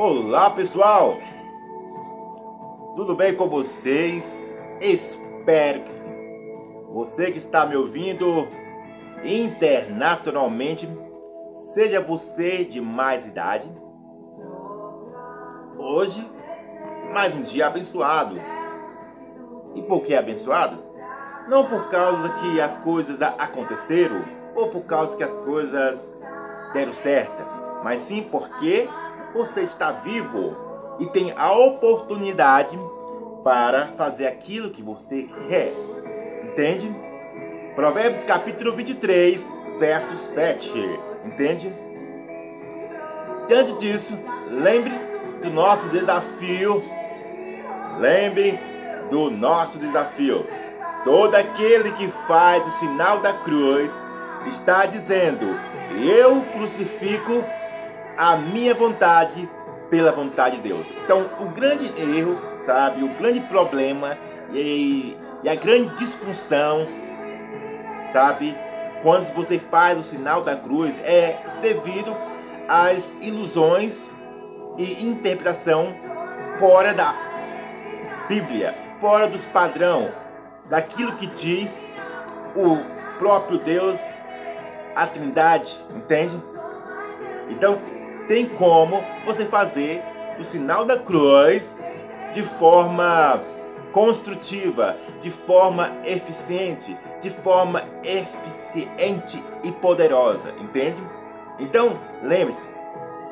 Olá pessoal, tudo bem com vocês? Espero que sim. Você que está me ouvindo internacionalmente, seja você de mais idade, hoje mais um dia abençoado. E por que abençoado? Não por causa que as coisas aconteceram ou por causa que as coisas deram certo, mas sim porque você está vivo e tem a oportunidade para fazer aquilo que você quer. Entende? Provérbios capítulo 23, verso 7. Entende? Diante disso, lembre do nosso desafio. Lembre do nosso desafio. Todo aquele que faz o sinal da cruz está dizendo: Eu crucifico a minha vontade pela vontade de Deus. Então, o grande erro, sabe, o grande problema e, e a grande disfunção, sabe, quando você faz o sinal da cruz é devido às ilusões e interpretação fora da Bíblia, fora dos padrão daquilo que diz o próprio Deus, a Trindade, entende? Então, tem como você fazer o sinal da cruz de forma construtiva, de forma eficiente, de forma eficiente e poderosa, entende? Então, lembre-se,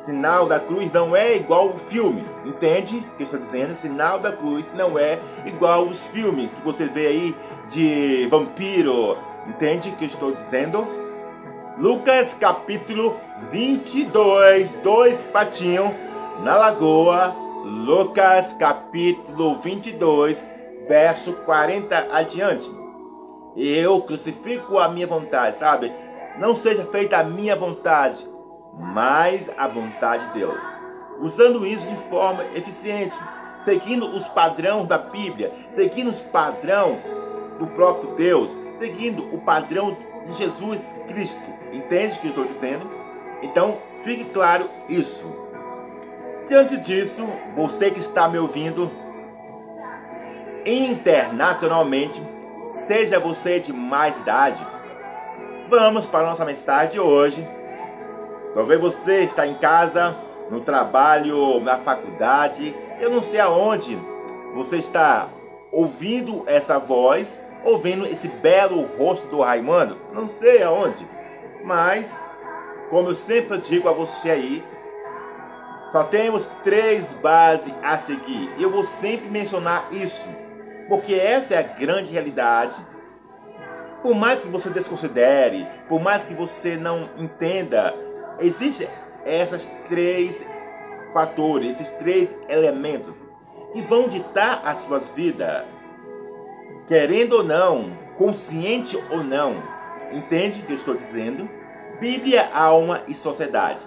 sinal da cruz não é igual o filme, entende? O que eu estou dizendo? Sinal da cruz não é igual os filmes que você vê aí de vampiro, entende o que eu estou dizendo? Lucas capítulo 22, dois patinhos na lagoa. Lucas capítulo 22, verso 40 adiante. Eu crucifico a minha vontade, sabe? Não seja feita a minha vontade, mas a vontade de Deus. Usando isso de forma eficiente, seguindo os padrões da Bíblia, seguindo os padrões do próprio Deus, seguindo o padrão de Jesus Cristo. Entende o que eu estou dizendo? Então, fique claro isso. Diante disso, você que está me ouvindo internacionalmente, seja você de mais idade, vamos para a nossa mensagem de hoje. Talvez você está em casa, no trabalho, na faculdade, eu não sei aonde você está ouvindo essa voz ou vendo esse belo rosto do Raimundo, não sei aonde, mas como eu sempre digo a você aí, só temos três bases a seguir. Eu vou sempre mencionar isso, porque essa é a grande realidade. Por mais que você desconsidere, por mais que você não entenda, existem essas três fatores, esses três elementos que vão ditar as suas vidas querendo ou não, consciente ou não, entende o que eu estou dizendo? Bíblia, alma e sociedade.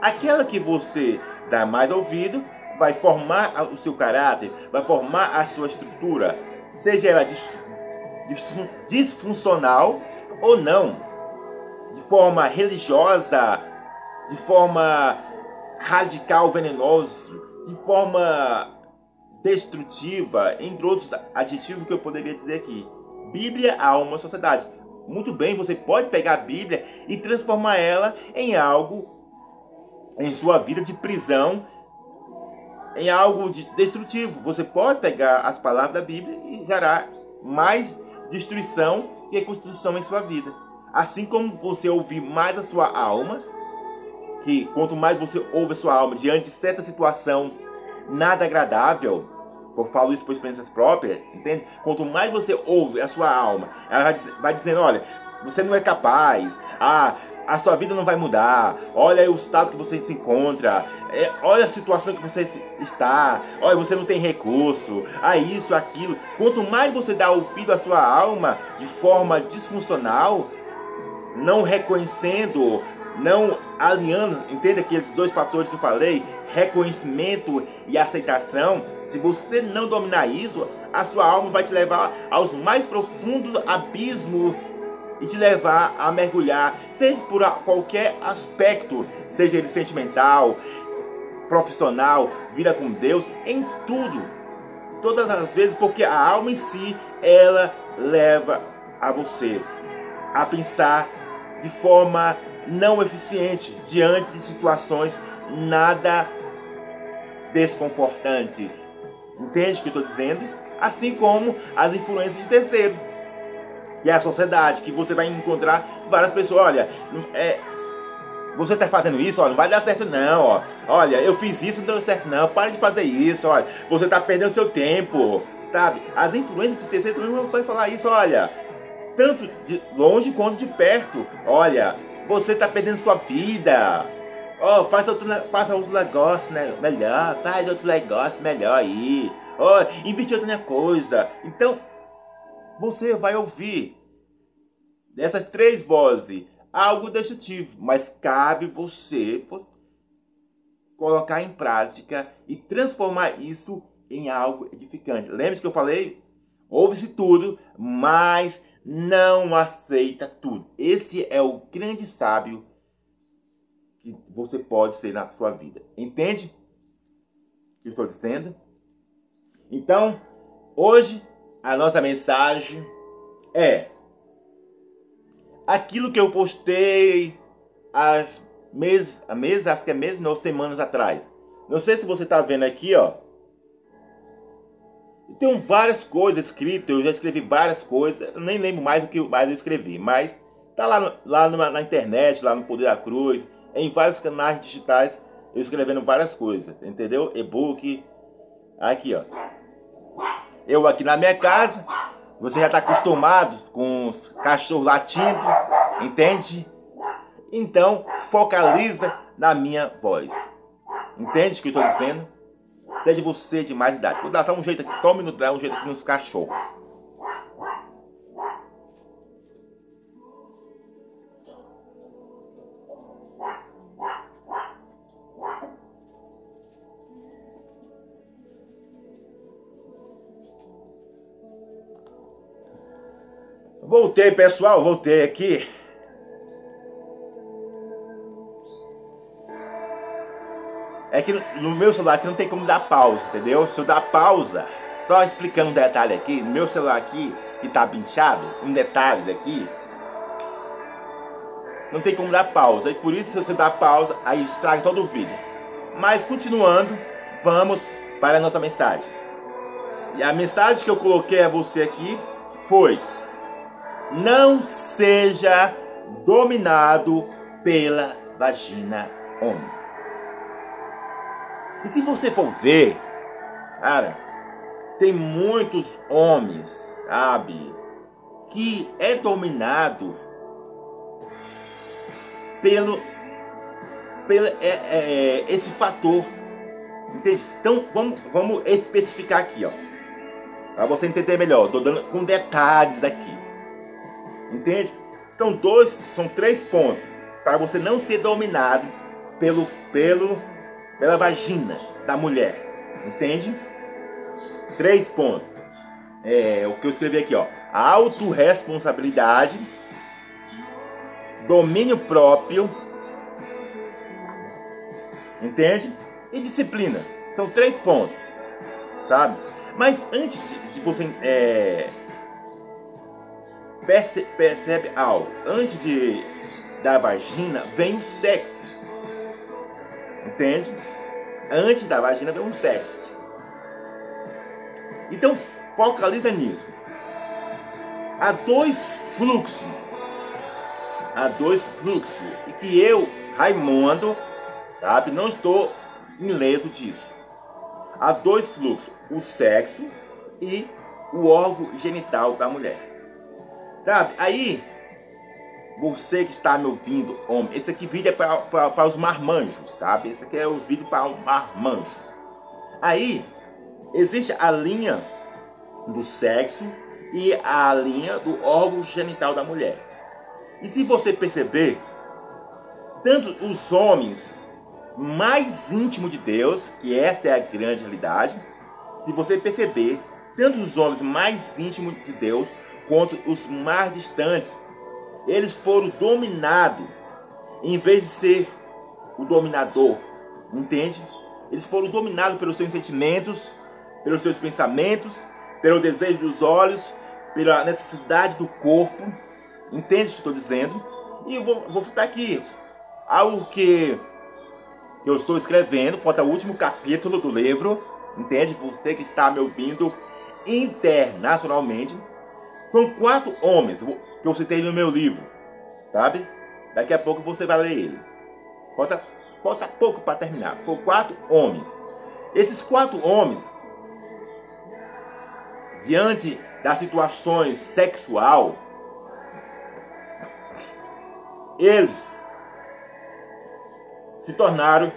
Aquela que você dá mais ouvido vai formar o seu caráter, vai formar a sua estrutura, seja ela disfuncional ou não, de forma religiosa, de forma radical venenosa, de forma destrutiva, entre outros adjetivos que eu poderia dizer aqui. Bíblia, alma, sociedade. Muito bem, você pode pegar a Bíblia e transformar ela em algo em sua vida de prisão, em algo de destrutivo. Você pode pegar as palavras da Bíblia e gerar mais destruição e reconstrução em sua vida. Assim como você ouvir mais a sua alma, que quanto mais você ouve a sua alma diante de certa situação nada agradável. Eu falo isso por experiências próprias, entende? Quanto mais você ouve a sua alma, ela vai dizendo, olha, você não é capaz, ah, a sua vida não vai mudar, olha o estado que você se encontra, é, olha a situação que você está, olha, você não tem recurso, ah, isso, aquilo. Quanto mais você dá ouvido à sua alma de forma disfuncional, não reconhecendo, não alinhando, entende aqueles dois fatores que eu falei? reconhecimento e aceitação, se você não dominar isso, a sua alma vai te levar aos mais profundos abismos e te levar a mergulhar, seja por qualquer aspecto, seja ele sentimental, profissional, vida com Deus, em tudo. Todas as vezes, porque a alma em si, ela leva a você a pensar de forma não eficiente diante de situações nada desconfortante. Entende o que eu estou dizendo? Assim como as influências de terceiro. Que é a sociedade, que você vai encontrar várias pessoas. Olha, é, você está fazendo isso, olha, não vai dar certo não, ó. Olha, eu fiz isso, não deu certo não. Pare de fazer isso, olha. Você está perdendo seu tempo, sabe? As influências de terceiro não vai falar isso, olha. Tanto de longe quanto de perto. Olha, você está perdendo sua vida. Oh, faça outro, faça outro negócio né, melhor, faz outro negócio melhor aí. Oh, invite outra coisa. Então, você vai ouvir dessas três vozes algo destrutivo, mas cabe você colocar em prática e transformar isso em algo edificante. Lembre-se que eu falei? Ouve-se tudo, mas não aceita tudo. Esse é o grande sábio que você pode ser na sua vida. Entende o que estou dizendo? Então, hoje a nossa mensagem é aquilo que eu postei há meses, há meses, acho que é meses, não, semanas atrás. Não sei se você está vendo aqui, ó. Tem várias coisas escritas, eu já escrevi várias coisas, eu nem lembro mais o que mais eu escrevi, mas tá lá, lá na, na internet, lá no Poder da Cruz, em vários canais digitais, eu escrevendo várias coisas, entendeu? E-book, aqui ó. Eu aqui na minha casa, você já está acostumado com os cachorros latindo, entende? Então, focaliza na minha voz. Entende o que eu estou dizendo? Seja você de mais idade. Vou dar só um jeito aqui, só um minuto, dar um jeito aqui nos cachorros. Voltei, pessoal, voltei aqui. É que no meu celular aqui não tem como dar pausa, entendeu? Se eu dar pausa, só explicando um detalhe aqui, no meu celular aqui, que tá pinchado, um detalhe aqui, não tem como dar pausa. E por isso, se você dar pausa, aí estraga todo o vídeo. Mas continuando, vamos para a nossa mensagem. E a mensagem que eu coloquei a você aqui foi: não seja dominado pela vagina homem. E se você for ver, cara, tem muitos homens, sabe, que é dominado pelo, pelo é, é, esse fator. Entende? Então vamos, vamos especificar aqui, ó, para você entender melhor. Estou dando com detalhes aqui. Entende? São dois, são três pontos para você não ser dominado pelo, pelo, pela vagina da mulher. Entende? Três pontos. É o que eu escrevi aqui, ó. Autoresponsabilidade, domínio próprio, entende? E disciplina. São três pontos, sabe? Mas antes de, você é, perce, percebe algo. Antes de, da vagina vem sexo. Entende? Antes da vagina vem o sexo. Então focaliza nisso. Há dois fluxos. Há dois fluxos. E que eu, Raimundo, sabe, não estou ileso disso. Há dois fluxos: o sexo e o órgão genital da mulher. Sabe? Aí, você que está me ouvindo, homem, esse aqui vídeo é para os marmanjos, sabe? Esse aqui é o vídeo para o marmanjo. Aí, existe a linha do sexo e a linha do órgão genital da mulher. E se você perceber, tanto os homens mais íntimos de Deus, que essa é a grande realidade, se você perceber, tanto os homens mais íntimos de Deus quanto os mais distantes. Eles foram dominados em vez de ser o dominador, entende? Eles foram dominados pelos seus sentimentos, pelos seus pensamentos, pelo desejo dos olhos, pela necessidade do corpo. Entende o que estou dizendo? E eu vou, vou citar aqui algo que, que eu estou escrevendo, falta o último capítulo do livro. Entende? Você que está me ouvindo internacionalmente. São quatro homens que eu citei no meu livro, sabe? Daqui a pouco você vai ler ele. Falta, falta pouco para terminar. São quatro homens. Esses quatro homens, diante das situações sexual, eles se tornaram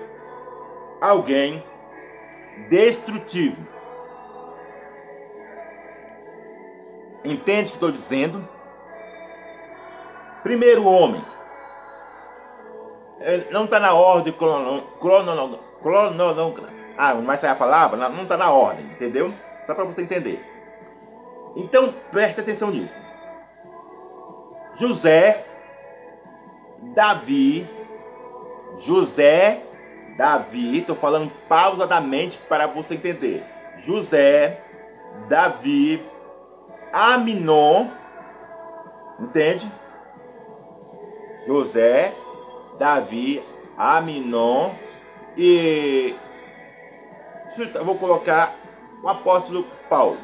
alguém destrutivo. Entende o que estou dizendo? Primeiro homem. Não está na ordem cronológica. Ah, não vai sair a palavra? Não está na ordem, entendeu? Só para você entender. Então, preste atenção nisso. José, Davi, José, Davi, estou falando pausadamente para você entender. José, Davi, Aminon, entende? José, Davi, Aminon e vou colocar o apóstolo Paulo,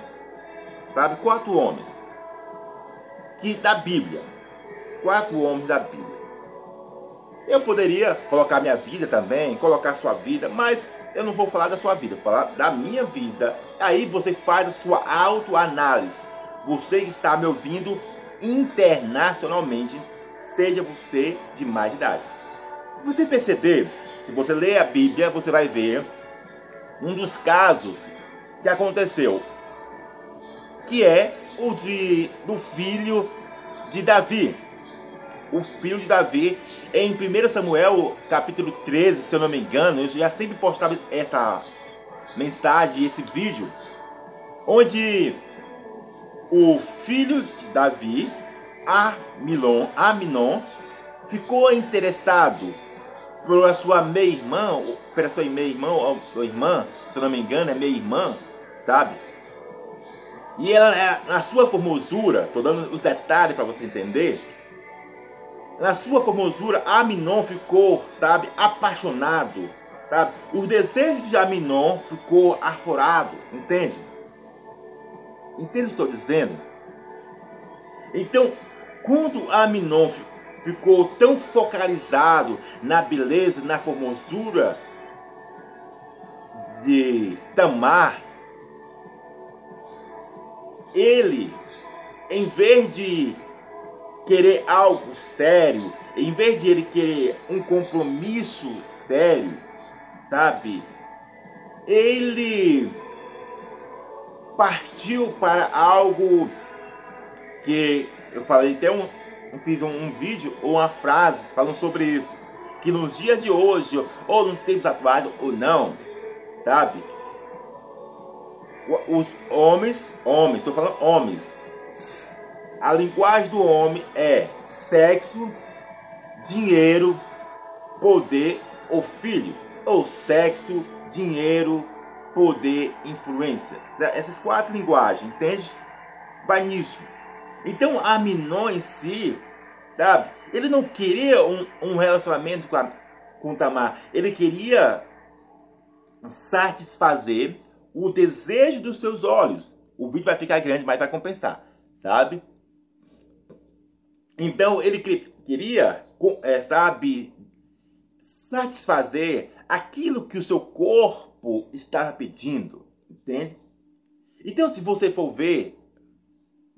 sabe? Quatro homens que da Bíblia, quatro homens da Bíblia. Eu poderia colocar minha vida também, colocar sua vida, mas eu não vou falar da sua vida, vou falar da minha vida. Aí você faz a sua autoanálise. Você está me ouvindo internacionalmente, seja você de mais idade. Se você perceber, se você ler a Bíblia, você vai ver um dos casos que aconteceu, que é o de, do filho de Davi o filho de Davi. Em 1 Samuel, capítulo 13, se eu não me engano, eu já sempre postava essa mensagem, esse vídeo, onde o filho de Davi, Amilon, Aminon, ficou interessado pela sua meia-irmã, pela sua meia-irmã ou irmã, se eu não me engano, é meia-irmã, sabe? E ela, na sua formosura, estou dando os detalhes para você entender, na sua formosura, Aminon ficou, sabe, apaixonado, sabe? Os desejos de Aminon ficou aforado, entende? Entende o que estou dizendo? Então, quando Aminon ficou tão focalizado na beleza, na formosura de Tamar, ele, em vez de querer algo sério, em vez de ele querer um compromisso sério, sabe? Ele partiu para algo que eu falei até um, eu fiz um, um, vídeo ou uma frase falando sobre isso, que nos dias de hoje ou nos tempos atuais ou não, sabe? Os homens, homens, estou falando homens, a linguagem do homem é sexo, dinheiro, poder ou filho. Ou sexo, dinheiro, poder, influência. Essas quatro linguagens, entende? Vai nisso. Então, Aminon em si, sabe? Ele não queria um, um relacionamento com, a, com Tamar. Ele queria satisfazer o desejo dos seus olhos. O vídeo vai ficar grande, mas vai compensar, sabe? Então ele queria, é, sabe, satisfazer aquilo que o seu corpo estava pedindo, entende? Então, se você for ver,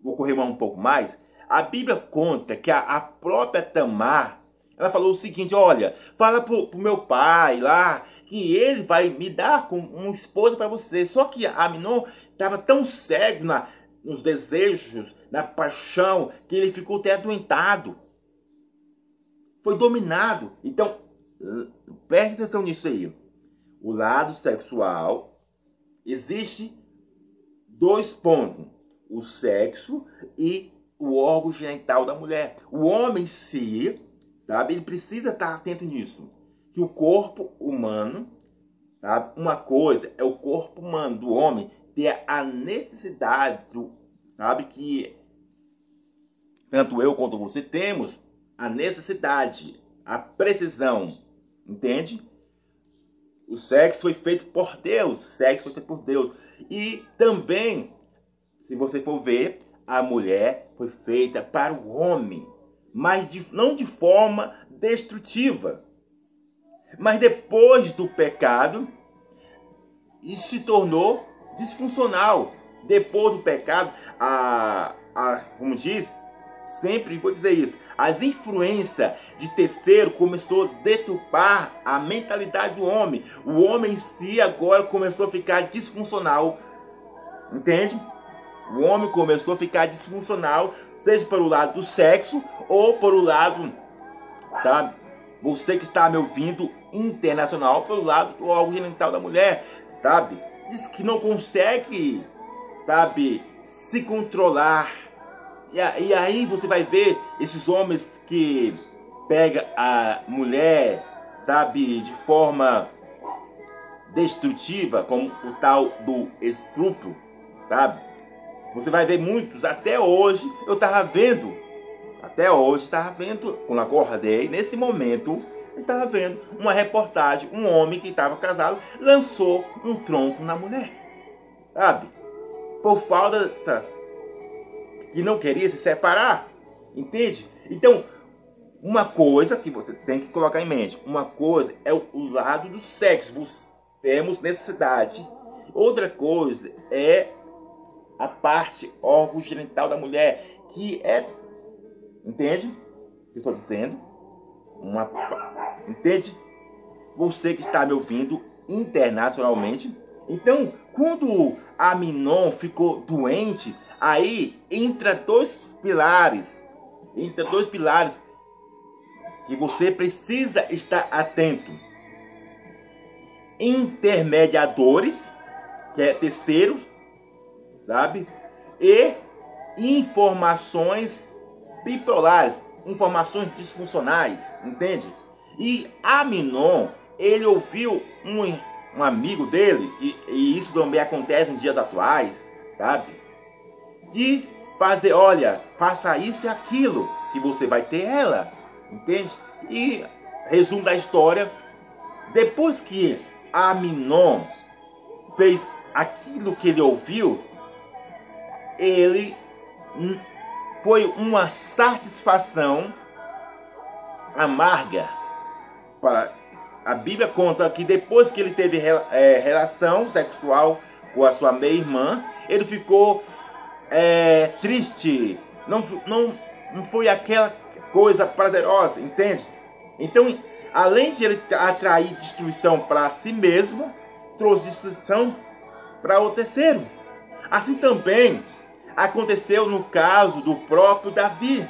vou correr um pouco mais, a Bíblia conta que a, a própria Tamar, ela falou o seguinte: olha, fala pro, pro meu pai lá que ele vai me dar com um esposo para você. Só que Aminon estava tão cego na, nos desejos, na paixão, que ele ficou até adoentado. Foi dominado. Então, preste atenção nisso aí. O lado sexual existe dois pontos: o sexo e o órgão genital da mulher. O homem em si, sabe, ele precisa estar atento nisso. Que o corpo humano Sabe? Uma coisa é o corpo humano do homem ter a necessidade, sabe que tanto eu quanto você temos a necessidade, a precisão, entende? O sexo foi feito por Deus, o sexo foi feito por Deus. E também, se você for ver, a mulher foi feita para o homem, mas de, não de forma destrutiva. Mas depois do pecado, isso se tornou disfuncional. Depois do pecado, a, a como diz, sempre vou dizer isso, as influências de terceiro começou a deturpar a mentalidade do homem. O homem em si agora começou a ficar disfuncional. Entende? O homem começou a ficar disfuncional, seja para o lado do sexo ou o lado, sabe? Você que está me ouvindo internacional pelo lado do órgão genital da mulher, sabe? Diz que não consegue, sabe, se controlar. E, e aí você vai ver esses homens que pega a mulher, sabe, de forma destrutiva, como o tal do estupro, sabe? Você vai ver muitos, até hoje eu estava vendo, até hoje estava vendo, quando acordei, nesse momento, estava vendo uma reportagem, um homem que estava casado lançou um tronco na mulher, sabe? Por falta que não queria se separar, entende? Então, uma coisa que você tem que colocar em mente, uma coisa é o lado do sexo, temos necessidade. Outra coisa é a parte órgão genital da mulher, que é, entende? O que eu estou dizendo? Uma, entende? Você que está me ouvindo internacionalmente. Então, quando Aminon ficou doente, aí entra dois pilares, entra dois pilares que você precisa estar atento. Intermediadores, que é terceiro, sabe? E informações bipolares, informações disfuncionais, entende? E Aminon, ele ouviu um, um amigo dele, e, e isso também acontece nos dias atuais, sabe? De fazer, olha, faça isso e aquilo, que você vai ter ela, entende? E resumo da história, depois que Aminon fez aquilo que ele ouviu, ele foi uma satisfação amarga para a Bíblia conta que depois que ele teve é, relação sexual com a sua meia-irmã, ele ficou é, triste. Não, não, não foi aquela coisa prazerosa, entende? Então, além de ele atrair destruição para si mesmo, trouxe destruição para o terceiro. Assim também aconteceu no caso do próprio Davi.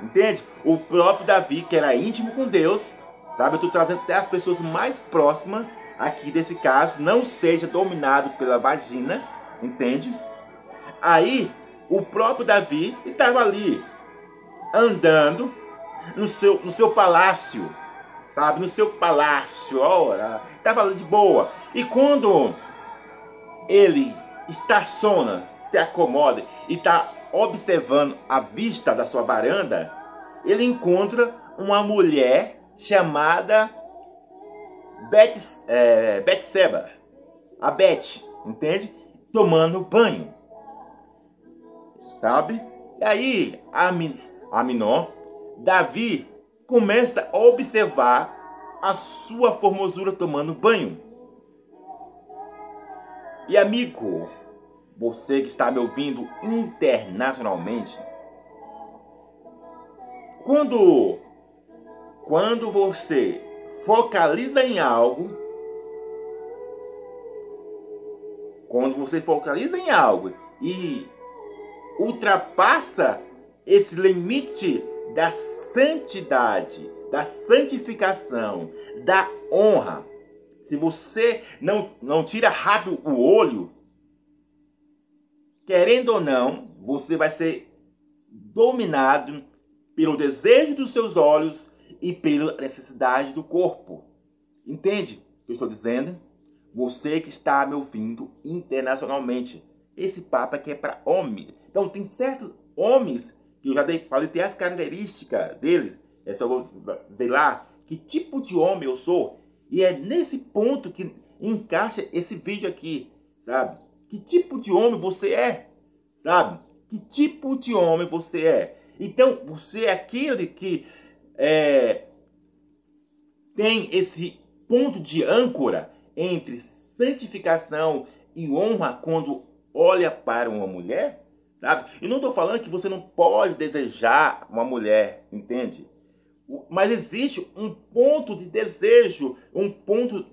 Entende? O próprio Davi, que era íntimo com Deus, sabe? Eu estou trazendo até as pessoas mais próximas aqui desse caso, não seja dominado pela vagina, entende? Aí, o próprio Davi estava ali, andando no seu, no seu palácio, sabe? No seu palácio, ora, estava ali de boa. E quando ele estaciona se acomoda e está observando a vista da sua varanda, ele encontra uma mulher chamada Bet, é, a Bet, entende? Tomando banho, sabe? E aí, Aminon, Davi começa a observar a sua formosura tomando banho. E amigo, você que está me ouvindo internacionalmente, quando quando você focaliza em algo, quando você focaliza em algo e ultrapassa esse limite da santidade, da santificação, da honra, se você não, não tira rápido o olho, querendo ou não, você vai ser dominado pelo desejo dos seus olhos e pela necessidade do corpo. Entende o que eu estou dizendo? Você que está me ouvindo internacionalmente. Esse papo aqui é para homem. Então tem certos homens que eu já falei, tem as características deles. É só ver lá que tipo de homem eu sou. E é nesse ponto que encaixa esse vídeo aqui, sabe? Que tipo de homem você é, sabe? Que tipo de homem você é. Então, você é aquele que é, tem esse ponto de âncora entre santificação e honra quando olha para uma mulher, sabe? E não estou falando que você não pode desejar uma mulher, entende? Mas existe um ponto de desejo, um ponto,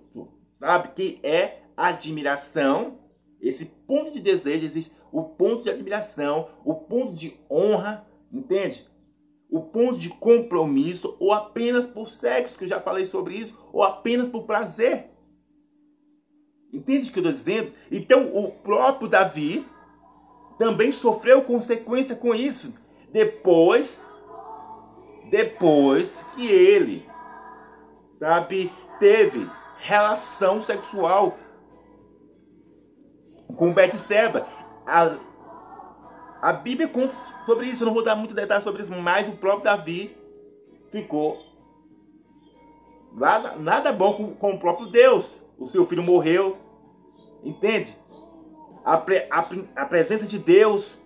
sabe, que é admiração. Esse ponto de desejo existe o ponto de admiração, o ponto de honra, entende? O ponto de compromisso, ou apenas por sexo, que eu já falei sobre isso, ou apenas por prazer. Entende o que eu estou dizendo? Então, o próprio Davi também sofreu consequência com isso. Depois, depois que ele, sabe, teve relação sexual com Betseba. A, a Bíblia conta sobre isso, eu não vou dar muito detalhe sobre isso, mas o próprio Davi ficou nada, nada bom com, com o próprio Deus. O seu filho morreu, entende? A, pre, a, a presença de Deus,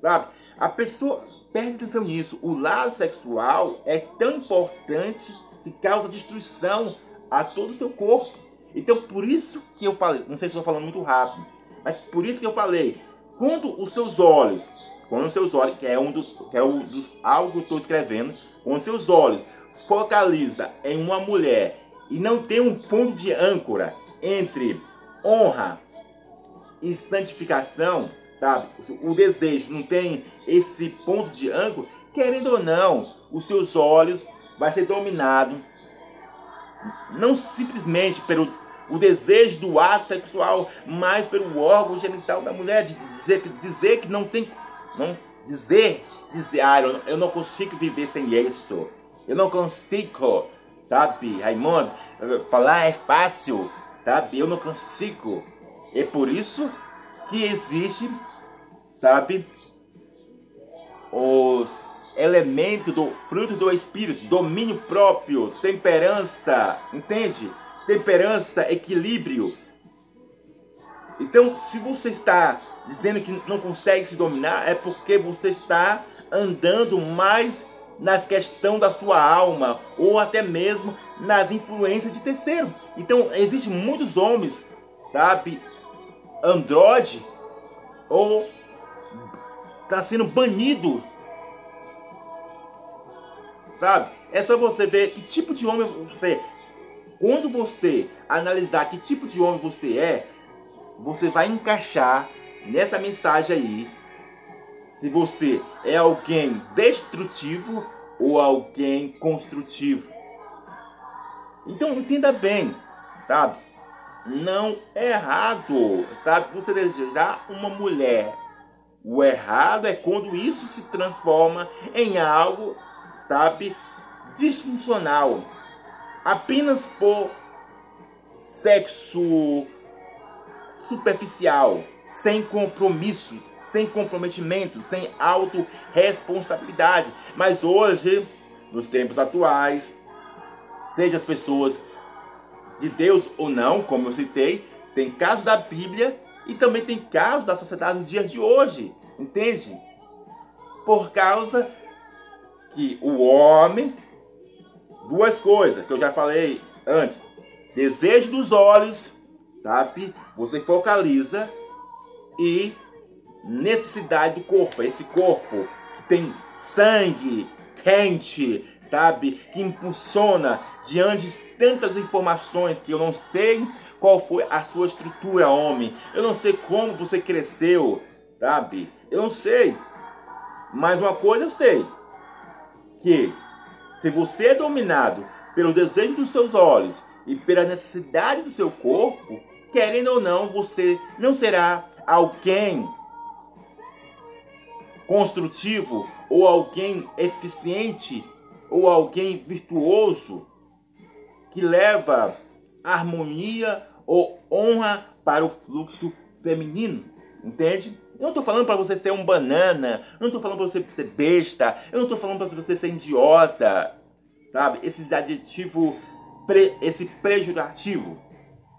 sabe? A pessoa, perde atenção nisso, o lado sexual é tão importante que causa destruição a todo o seu corpo. Então, por isso que eu falei, não sei se estou falando muito rápido, mas por isso que eu falei, quando os seus olhos, quando os seus olhos, que é um dos, que é um dos algo que eu estou escrevendo, quando os seus olhos focaliza em uma mulher e não tem um ponto de âncora entre honra e santificação, sabe? O desejo não tem esse ponto de ângulo, querendo ou não, os seus olhos vai ser dominado não simplesmente pelo o desejo do ato sexual, mas pelo órgão genital da mulher, de dizer, dizer que não tem, não dizer, dizer, ah, eu, não consigo viver sem isso, eu não consigo, sabe, Raimundo, falar é fácil, sabe, eu não consigo, é por isso que existe, sabe, os elementos do fruto do Espírito, domínio próprio, temperança, entende? Temperança, equilíbrio. Então, se você está dizendo que não consegue se dominar, é porque você está andando mais nas questões da sua alma ou até mesmo nas influências de terceiro. Então, existem muitos homens, sabe, androide ou está sendo banido. Sabe? É só você ver que tipo de homem você é. Quando você analisar que tipo de homem você é, você vai encaixar nessa mensagem aí se você é alguém destrutivo ou alguém construtivo. Então entenda bem, sabe? Não errado, sabe? Você desejar uma mulher. O errado é quando isso se transforma em algo, sabe, disfuncional. Apenas por sexo superficial, sem compromisso, sem comprometimento, sem autorresponsabilidade. Mas hoje, nos tempos atuais, seja as pessoas de Deus ou não, como eu citei, tem casos da Bíblia e também tem casos da sociedade nos dias de hoje, entende? Por causa que o homem, duas coisas que eu já falei antes: desejo dos olhos, sabe? Você focaliza e necessidade do corpo, esse corpo que tem sangue quente, sabe? Que impulsiona diante tantas informações que eu não sei qual foi a sua estrutura, homem. Eu não sei como você cresceu, sabe? Eu não sei. Mas uma coisa eu sei: que se você é dominado pelo desejo dos seus olhos e pela necessidade do seu corpo, querendo ou não, você não será alguém construtivo ou alguém eficiente ou alguém virtuoso que leva harmonia ou honra para o fluxo feminino, entende? Eu não estou falando para você ser um banana, eu não estou falando para você ser besta, eu não estou falando para você ser idiota, sabe? Esses adjetivos, pre, esse pejorativo,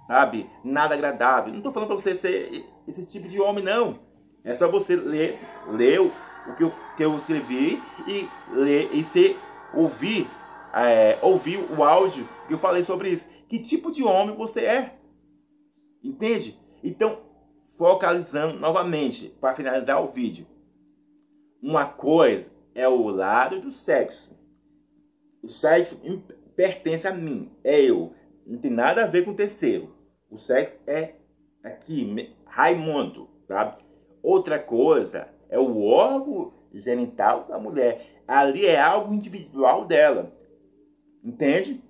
sabe? Nada agradável. Não estou falando para você ser esse tipo de homem, não. É só você ler, ler o que eu, que eu escrevi e ler e se ouvir, é, ouvir o áudio que eu falei sobre isso. Que tipo de homem você é? Entende? Então, focalizando novamente, para finalizar o vídeo. Uma coisa é o lado do sexo. O sexo pertence a mim, é eu. Não tem nada a ver com o terceiro. O sexo é aqui, Raimundo, sabe? Outra coisa é o órgão genital da mulher. Ali é algo individual dela. Entende?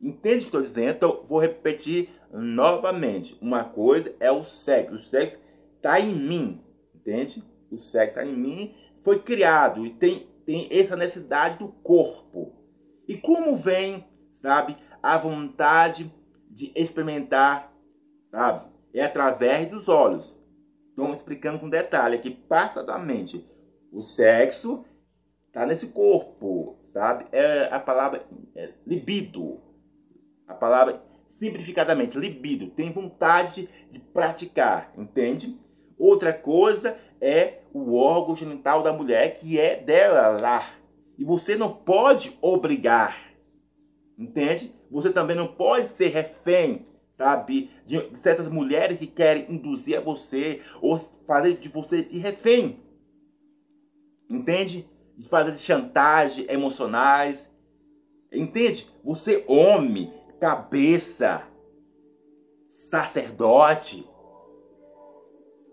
Entende o que estou dizendo? Então, vou repetir novamente. Uma coisa é o sexo. O sexo está em mim. Entende? O sexo está em mim. Foi criado e tem, tem essa necessidade do corpo. E como vem, sabe, a vontade de experimentar, sabe? É através dos olhos. Estou explicando com detalhe aqui, passadamente. O sexo está nesse corpo, sabe? É a palavra é libido. A palavra, simplificadamente, libido. Tem vontade de praticar, entende? Outra coisa é o órgão genital da mulher, que é dela lá. E você não pode obrigar, entende? Você também não pode ser refém sabe? De certas mulheres que querem induzir a você ou fazer de você de refém. Entende? De fazer chantagem emocionais. Entende? Você, homem, cabeça, sacerdote.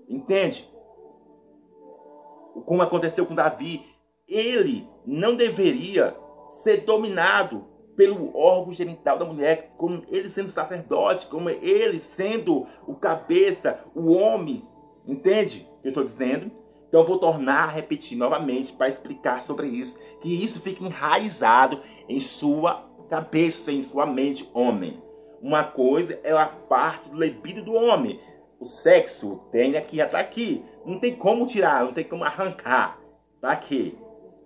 Entende? Como aconteceu com Davi, ele não deveria ser dominado pelo órgão genital da mulher, como ele sendo sacerdote, como ele sendo o cabeça, o homem. Entende o que eu estou dizendo? Então vou tornar a repetir novamente para explicar sobre isso, que isso fique enraizado em sua cabeça, em sua mente, homem. Uma coisa é a parte do libido do homem. O sexo tem aqui, está aqui. Não tem como tirar, não tem como arrancar. Está aqui.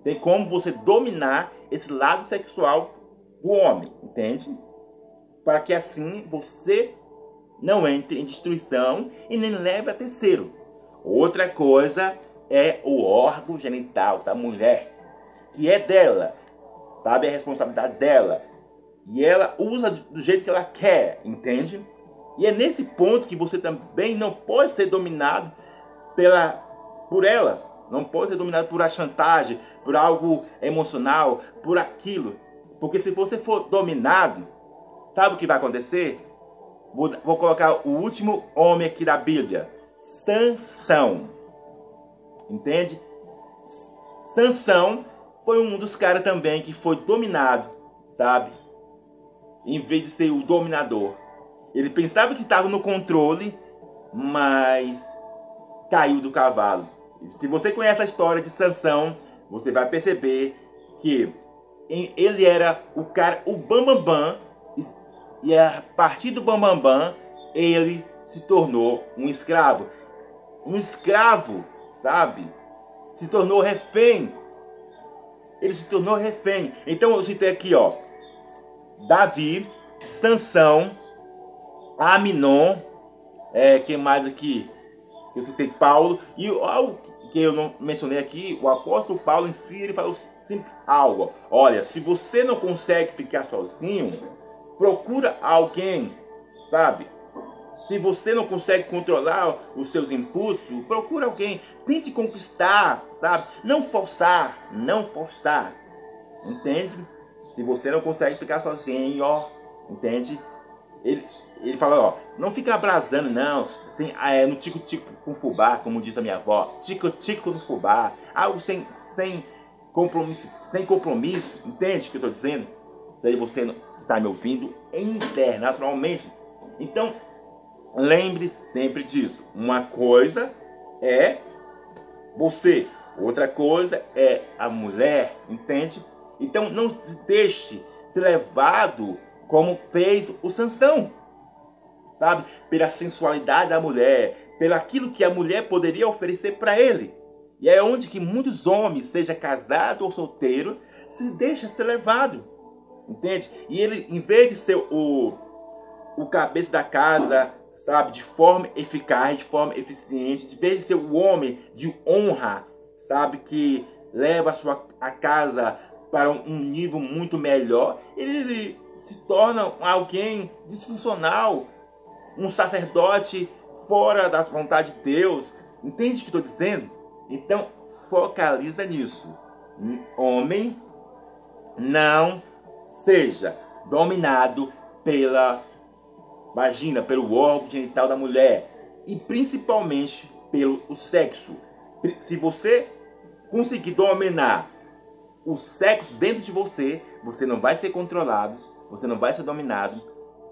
Tem como você dominar esse lado sexual do homem, entende? Para que assim você não entre em destruição e nem leve a terceiro. Outra coisa é o órgão genital da mulher, que é dela, sabe? A responsabilidade dela. E ela usa do jeito que ela quer, entende? E é nesse ponto que você também não pode ser dominado pela, por ela. Não pode ser dominado por a chantagem, por algo emocional, por aquilo. Porque se você for dominado, sabe o que vai acontecer? Vou, vou colocar o último homem aqui da Bíblia, Sansão. Entende? Sansão foi um dos caras também que foi dominado, sabe? Em vez de ser o dominador. Ele pensava que estava no controle, mas caiu do cavalo. Se você conhece a história de Sansão, você vai perceber que ele era o cara, o Bambambam, Bam Bam, e a partir do Bambambam, Bam Bam, ele se tornou um escravo. Um escravo, sabe? Se tornou refém. Ele se tornou refém. Então eu citei aqui, ó. Davi, Sansão, Aminon, é, quem mais aqui? Eu citei Paulo. E ó, que eu não mencionei aqui, o apóstolo Paulo em si, ele falou sempre algo. Olha, se você não consegue ficar sozinho, procura alguém, sabe? Se você não consegue controlar os seus impulsos, procura alguém. Tente conquistar, sabe? Não forçar, não forçar. Entende? Se você não consegue ficar sozinho, ó, entende? Ele, ele fala, ó, não fica abrasando, não sem, ah, é, no tico-tico com fubá, como diz a minha avó, tico-tico no fubá, algo sem, sem, compromisso, sem compromisso, entende o que eu estou dizendo? Se você está me ouvindo internacionalmente. Então, lembre sempre disso. Uma coisa é você, outra coisa é a mulher, entende? Então, não se deixe ser levado como fez o Sansão. sabe? Pela sensualidade da mulher, pelo aquilo que a mulher poderia oferecer para ele. E é onde que muitos homens, seja casado ou solteiro, se deixa ser levado. Entende? E ele, em vez de ser o, o cabeça da casa, sabe, de forma eficaz, de forma eficiente, de vez de ser o homem de honra, sabe, que leva a sua a casa para um nível muito melhor, ele se torna alguém disfuncional, um sacerdote fora das vontades de Deus. Entende o que estou dizendo? Então, focaliza nisso. Homem, não seja dominado pela vagina, pelo órgão genital da mulher e principalmente pelo sexo. Se você conseguir dominar o sexo dentro de você, você não vai ser controlado, você não vai ser dominado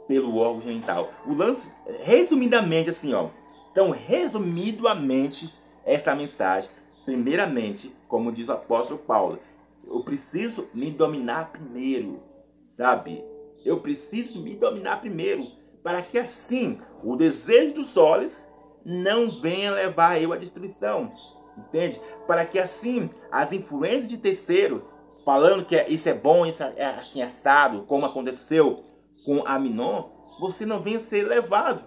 pelo órgão genital. O lance, resumidamente assim, ó. Então, resumidamente, essa mensagem, primeiramente, como diz o apóstolo Paulo, eu preciso me dominar primeiro, sabe? Eu preciso me dominar primeiro, para que assim o desejo dos olhos não venha levar eu à destruição. Entende? Para que assim as influências de terceiro, falando que isso é bom, isso é assim assado, como aconteceu com Aminon, você não venha ser levado.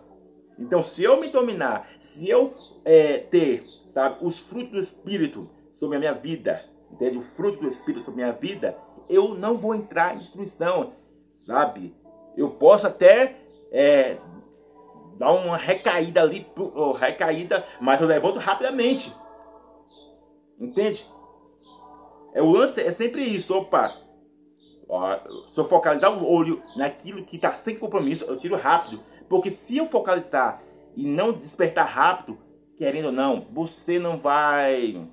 Então, se eu me dominar, se eu é, ter sabe, os frutos do Espírito sobre a minha vida, entende? O fruto do Espírito sobre a minha vida, eu não vou entrar em destruição, sabe? Eu posso até é, dar uma recaída ali, recaída, mas eu levanto rapidamente. Entende? É, o lance é sempre isso. Opa, ó, se eu focalizar o olho naquilo que está sem compromisso, eu tiro rápido. Porque se eu focalizar e não despertar rápido, querendo ou não, você não vai,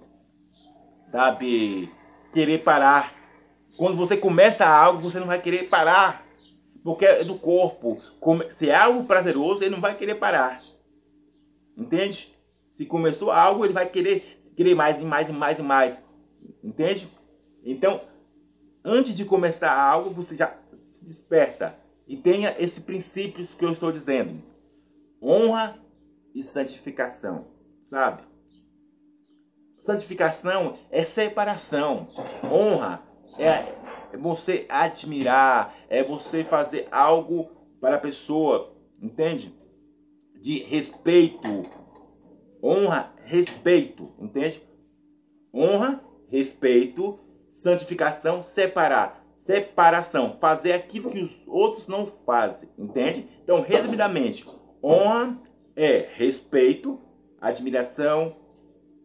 sabe, querer parar. Quando você começa algo, você não vai querer parar. Porque é do corpo. Se é algo prazeroso, ele não vai querer parar. Entende? Se começou algo, ele vai querer querer mais e mais e mais e mais. Entende? Então, antes de começar algo, você já se desperta e tenha esse princípio que eu estou dizendo. Honra e santificação, sabe? Santificação é separação. Honra é você admirar, é você fazer algo para a pessoa, entende? De respeito. Honra respeito, entende? Honra, respeito, santificação, separar. Separação, fazer aquilo que os outros não fazem, entende? Então, resumidamente, honra é respeito, admiração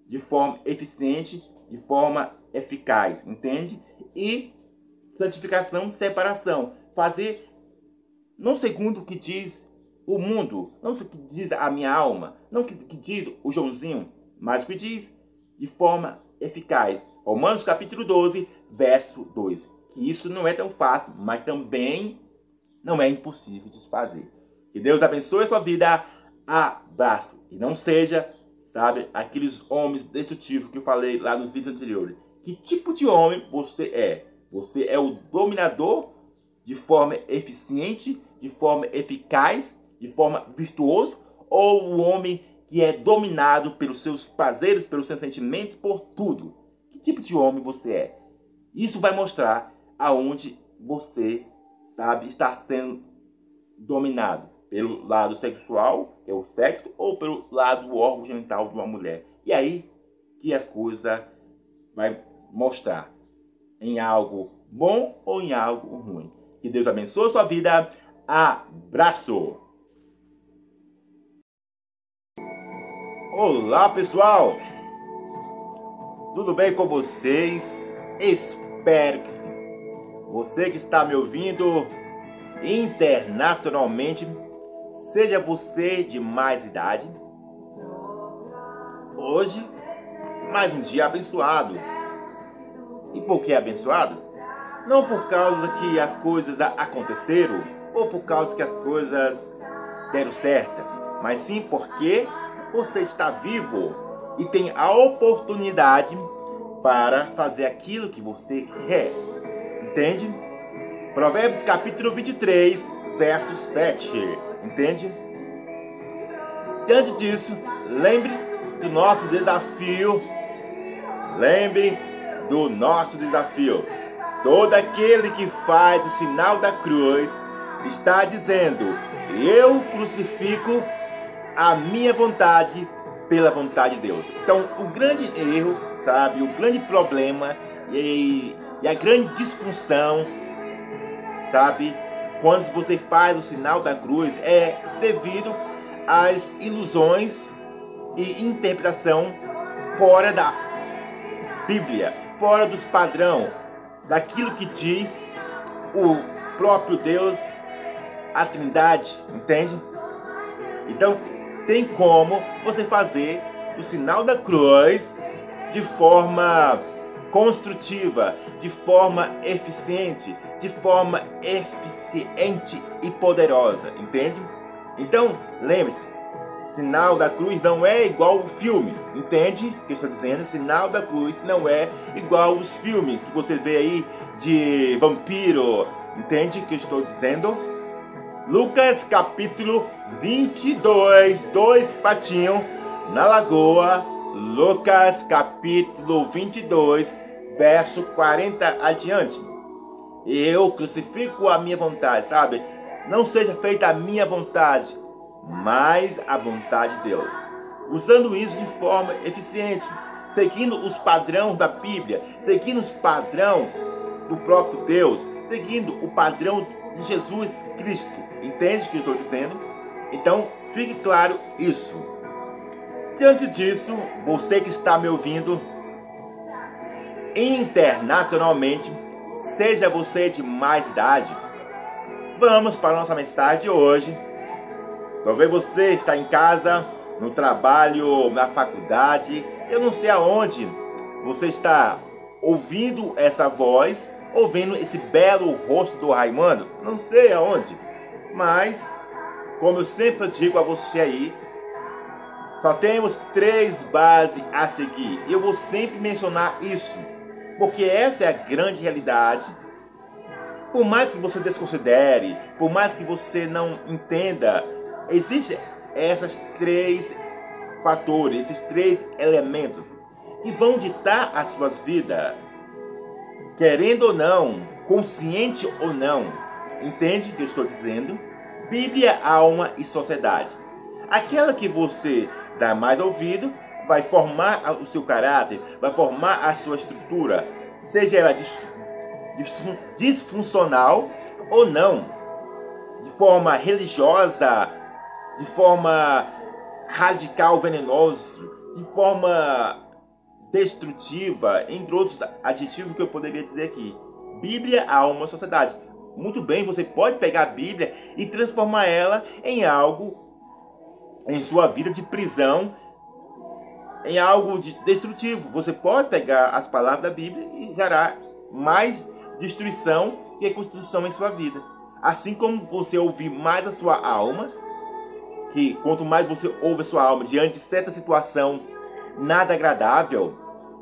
de forma eficiente, de forma eficaz, entende? E santificação, separação, fazer não segundo o que diz o mundo, não o que diz a minha alma, não o que, diz o Joãozinho, mas o que diz de forma eficaz. Romanos capítulo 12, verso 2. Que isso não é tão fácil, mas também não é impossível de fazer. Que Deus abençoe a sua vida. Abraço. E não seja, sabe, aqueles homens destrutivos que eu falei lá nos vídeos anteriores. Que tipo de homem você é? Você é o dominador de forma eficiente, de forma eficaz de forma virtuosa, ou o homem que é dominado pelos seus prazeres, pelos seus sentimentos, por tudo. Que tipo de homem você é? Isso vai mostrar aonde você, sabe, está sendo dominado pelo lado sexual, que é o sexo, ou pelo lado do órgão genital de uma mulher. E aí que as coisas vai mostrar em algo bom ou em algo ruim. Que Deus abençoe a sua vida. Abraço! Olá pessoal, tudo bem com vocês? Espero que sim. Você que está me ouvindo internacionalmente, seja você de mais idade, hoje mais um dia abençoado. E por que abençoado? Não por causa que as coisas aconteceram ou por causa que as coisas deram certo, mas sim porque você está vivo e tem a oportunidade para fazer aquilo que você quer. Entende? Provérbios capítulo 23, verso 7. Entende? Diante disso, lembre do nosso desafio. Lembre do nosso desafio. Todo aquele que faz o sinal da cruz está dizendo: Eu crucifico a minha vontade pela vontade de Deus. Então, o grande erro, sabe, o grande problema e, e a grande disfunção, sabe, quando você faz o sinal da cruz é devido às ilusões e interpretação fora da Bíblia, fora dos padrão daquilo que diz o próprio Deus, a Trindade, entende? Então, tem como você fazer o sinal da cruz de forma construtiva, de forma eficiente, de forma eficiente e poderosa, entende? Então, lembre-se, sinal da cruz não é igual o filme, entende? O que eu estou dizendo? Sinal da cruz não é igual os filmes que você vê aí de vampiro, entende o que eu estou dizendo? Lucas capítulo 22, dois patinhos na lagoa. Lucas capítulo 22, verso 40 adiante. Eu crucifico a minha vontade, sabe? Não seja feita a minha vontade, mas a vontade de Deus. Usando isso de forma eficiente, seguindo os padrões da Bíblia, seguindo os padrões do próprio Deus, seguindo o padrão de Jesus Cristo. Entende o que eu estou dizendo? Então, fique claro isso. Diante disso, você que está me ouvindo internacionalmente, seja você de mais idade, vamos para a nossa mensagem de hoje Talvez você está em casa, no trabalho, na faculdade, eu não sei aonde você está ouvindo essa voz, ouvindo esse belo rosto do Raimundo, não sei aonde, mas como eu sempre digo a você aí, só temos três bases a seguir. Eu vou sempre mencionar isso, porque essa é a grande realidade. Por mais que você desconsidere, por mais que você não entenda Existem esses três fatores, esses três elementos que vão ditar as suas vidas, querendo ou não, consciente ou não. Entende o que eu estou dizendo? Bíblia, alma e sociedade. Aquela que você dá mais ouvido vai formar o seu caráter, vai formar a sua estrutura, seja ela disfuncional ou não, de forma religiosa, de forma radical, venenosa, de forma destrutiva, entre outros adjetivos que eu poderia dizer aqui. Bíblia, alma, sociedade. Muito bem, você pode pegar a Bíblia e transformar ela em algo em sua vida de prisão, em algo de destrutivo. Você pode pegar as palavras da Bíblia e gerar mais destruição que construção em sua vida. Assim como você ouvir mais a sua alma, que quanto mais você ouve a sua alma diante de certa situação nada agradável,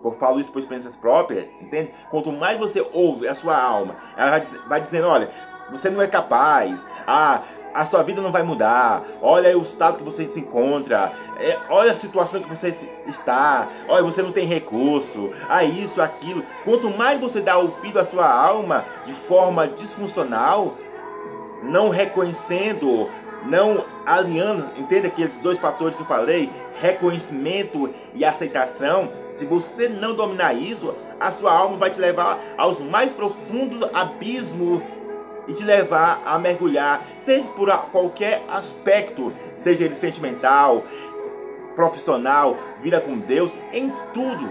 eu falo isso por experiências próprias, entende? Quanto mais você ouve a sua alma, ela vai dizendo, olha, você não é capaz, ah, a sua vida não vai mudar, olha o estado que você se encontra, é, olha a situação que você está, olha, você não tem recurso, ah, isso, aquilo. Quanto mais você dá ouvido à sua alma de forma disfuncional, não reconhecendo não alinhando, entenda aqueles dois fatores que eu falei, reconhecimento e aceitação, se você não dominar isso, a sua alma vai te levar aos mais profundos abismos e te levar a mergulhar, seja por qualquer aspecto, seja ele sentimental, profissional, vida com Deus, em tudo.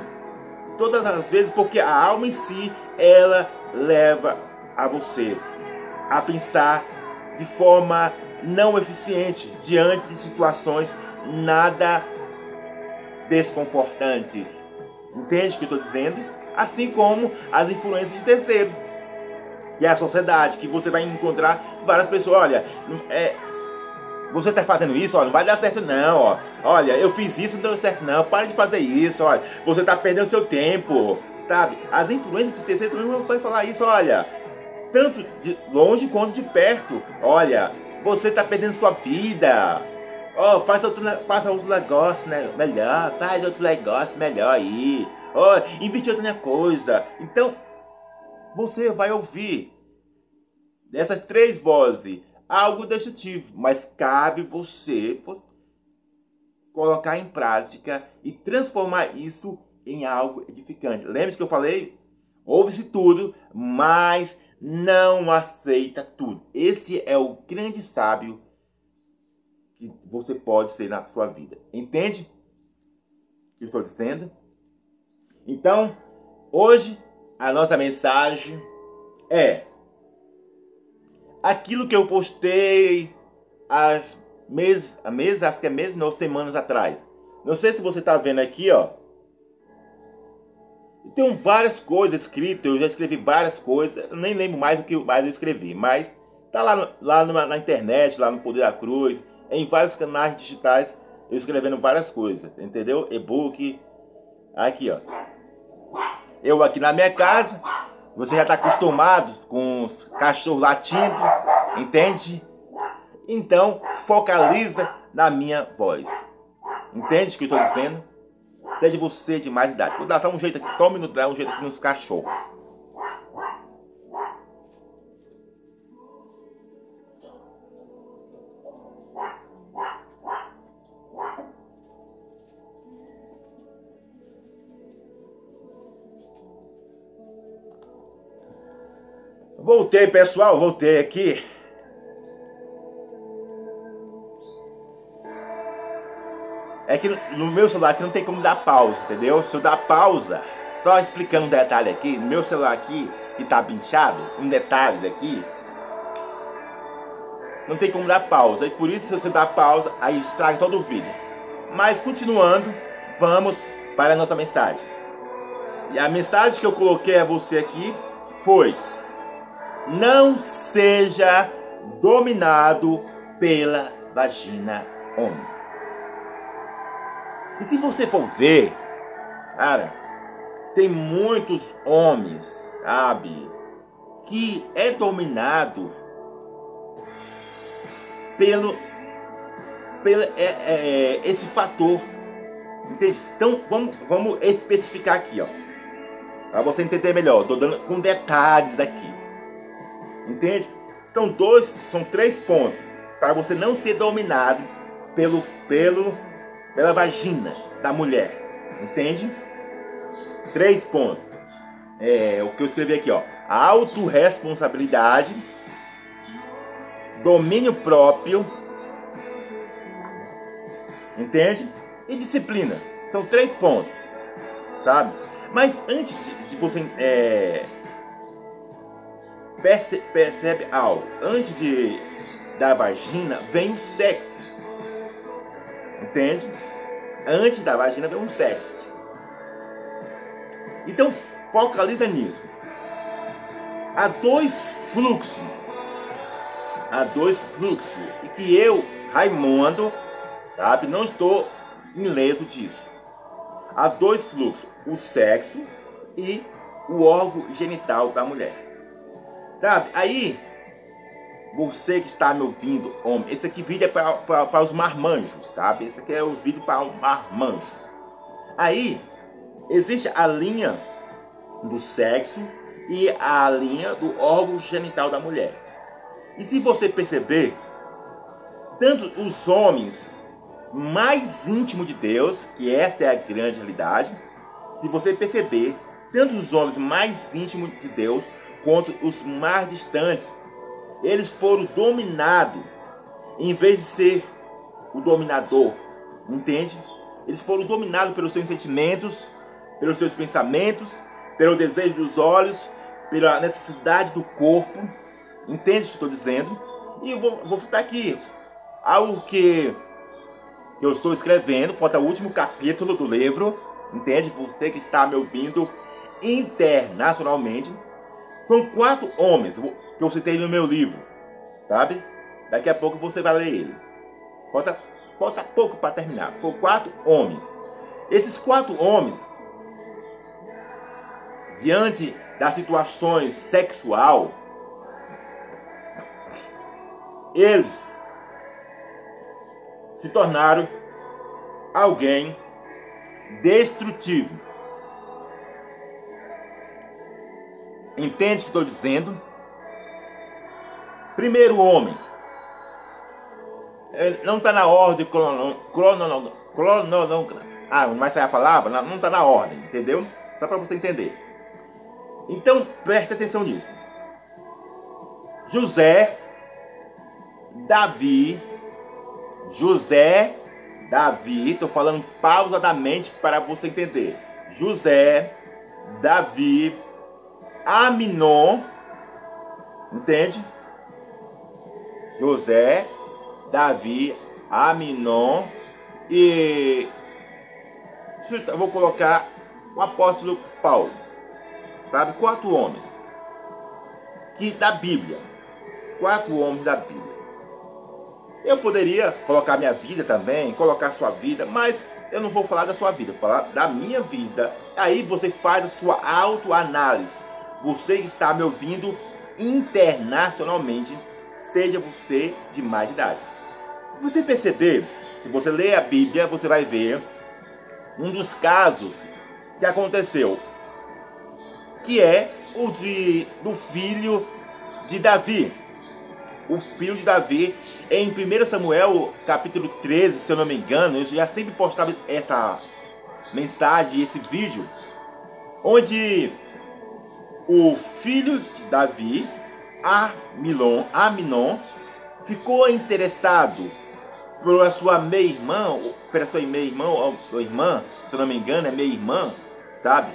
Todas as vezes, porque a alma em si, ela leva a você a pensar de forma não eficiente diante de situações nada desconfortantes. Entende o que eu estou dizendo? Assim como as influências de terceiro. E a sociedade, que você vai encontrar várias pessoas, olha, é, você está fazendo isso, ó, não vai dar certo não, ó. Olha, eu fiz isso, não deu certo não, para de fazer isso, olha. Você está perdendo seu tempo, sabe? As influências de terceiro também vão falar isso, olha. Tanto de longe quanto de perto. Olha, você está perdendo sua vida. Oh, faz outro, faça outro negócio né, melhor, faz outro negócio melhor aí. Oh, invite outra coisa. Então, você vai ouvir dessas três vozes algo destrutivo, mas cabe você colocar em prática e transformar isso em algo edificante. Lembre-se que eu falei? Ouve-se tudo, mas não aceita tudo. Esse é o grande sábio que você pode ser na sua vida. Entende o que eu estou dizendo? Então, hoje a nossa mensagem é aquilo que eu postei as meses, meses acho que é meses, não, semanas atrás. Não sei se você está vendo aqui, ó. Tem várias coisas escritas, eu já escrevi várias coisas, nem lembro mais o que mais eu escrevi, mas tá lá, lá na internet, lá no Poder da Cruz, em vários canais digitais, eu escrevendo várias coisas, entendeu? E-book, aqui ó. Eu aqui na minha casa, você já está acostumado com os cachorros latindo, entende? Então, focaliza na minha voz. Entende o que eu estou dizendo? Seja você de mais idade. Vou dar só um jeito aqui, só um minuto, dar um jeito aqui nos cachorros. Voltei, pessoal, voltei aqui. É que no meu celular aqui não tem como dar pausa, entendeu? Se eu dar pausa, só explicando um detalhe aqui, no meu celular aqui, que tá pinchado, um detalhe aqui, não tem como dar pausa. E por isso, se você dar pausa, aí estraga todo o vídeo. Mas continuando, vamos para a nossa mensagem. E a mensagem que eu coloquei a você aqui foi: Não seja dominado pela vagina homem. E se você for ver, cara, tem muitos homens, sabe, que é dominado pelo, pelo é, é, esse fator. Entende? Então vamos, vamos especificar aqui, ó. Para você entender melhor. Estou dando com detalhes aqui. Entende? São dois, são três pontos para você não ser dominado pelo pelo pela vagina da mulher. Entende? Três pontos. É o que eu escrevi aqui, ó. Autoresponsabilidade, domínio próprio, entende? E disciplina. São três pontos, sabe? Mas antes de você é, perce, percebe algo, antes de da vagina vem o sexo. Entende? Antes da vagina vem um sexo. Então focaliza nisso. Há dois fluxos. Há dois fluxos. E que eu, Raimundo, sabe, não estou ileso disso. Há dois fluxos: o sexo e o órgão genital da mulher. Sabe? Aí você que está me ouvindo, homem, esse aqui vídeo é para os marmanjos, sabe? Esse aqui é o vídeo para o marmanjo. Aí, existe a linha do sexo e a linha do órgão genital da mulher. E se você perceber, tanto os homens mais íntimos de Deus, que essa é a grande realidade, se você perceber, tanto os homens mais íntimos de Deus quanto os mais distantes, eles foram dominados em vez de ser o dominador, entende? Eles foram dominados pelos seus sentimentos, pelos seus pensamentos, pelo desejo dos olhos, pela necessidade do corpo, entende o que estou dizendo? E vou, vou citar aqui algo que eu estou escrevendo, falta o último capítulo do livro, entende? Você que está me ouvindo internacionalmente, são quatro homens que eu citei no meu livro, sabe? Daqui a pouco você vai ler ele. Falta, falta pouco para terminar. Foram quatro homens. Esses quatro homens, diante das situações sexual, eles se tornaram alguém destrutivo. Entende o que estou dizendo? Primeiro homem. Não está na ordem cronológica. Ah, mas sai a palavra? Não está na ordem, entendeu? Só para você entender. Então, preste atenção nisso. José, Davi, José, Davi, estou falando pausadamente para você entender. José, Davi, Aminon, entende? José, Davi, Aminon e vou colocar o apóstolo Paulo, sabe? Quatro homens que da Bíblia, quatro homens da Bíblia. Eu poderia colocar minha vida também, colocar sua vida, mas eu não vou falar da sua vida, vou falar da minha vida. Aí você faz a sua autoanálise. Você está me ouvindo internacionalmente, seja você de mais idade. Se você perceber, se você ler a Bíblia, você vai ver um dos casos que aconteceu, que é o de, do filho de Davi. O filho de Davi, em 1 Samuel, capítulo 13, se eu não me engano, eu já sempre postava essa mensagem, esse vídeo, onde o filho de Davi, Amilon, Aminon, ficou interessado pela sua meia-irmã, pela sua meia-irmã ou irmã, se eu não me engano, é meia-irmã, sabe?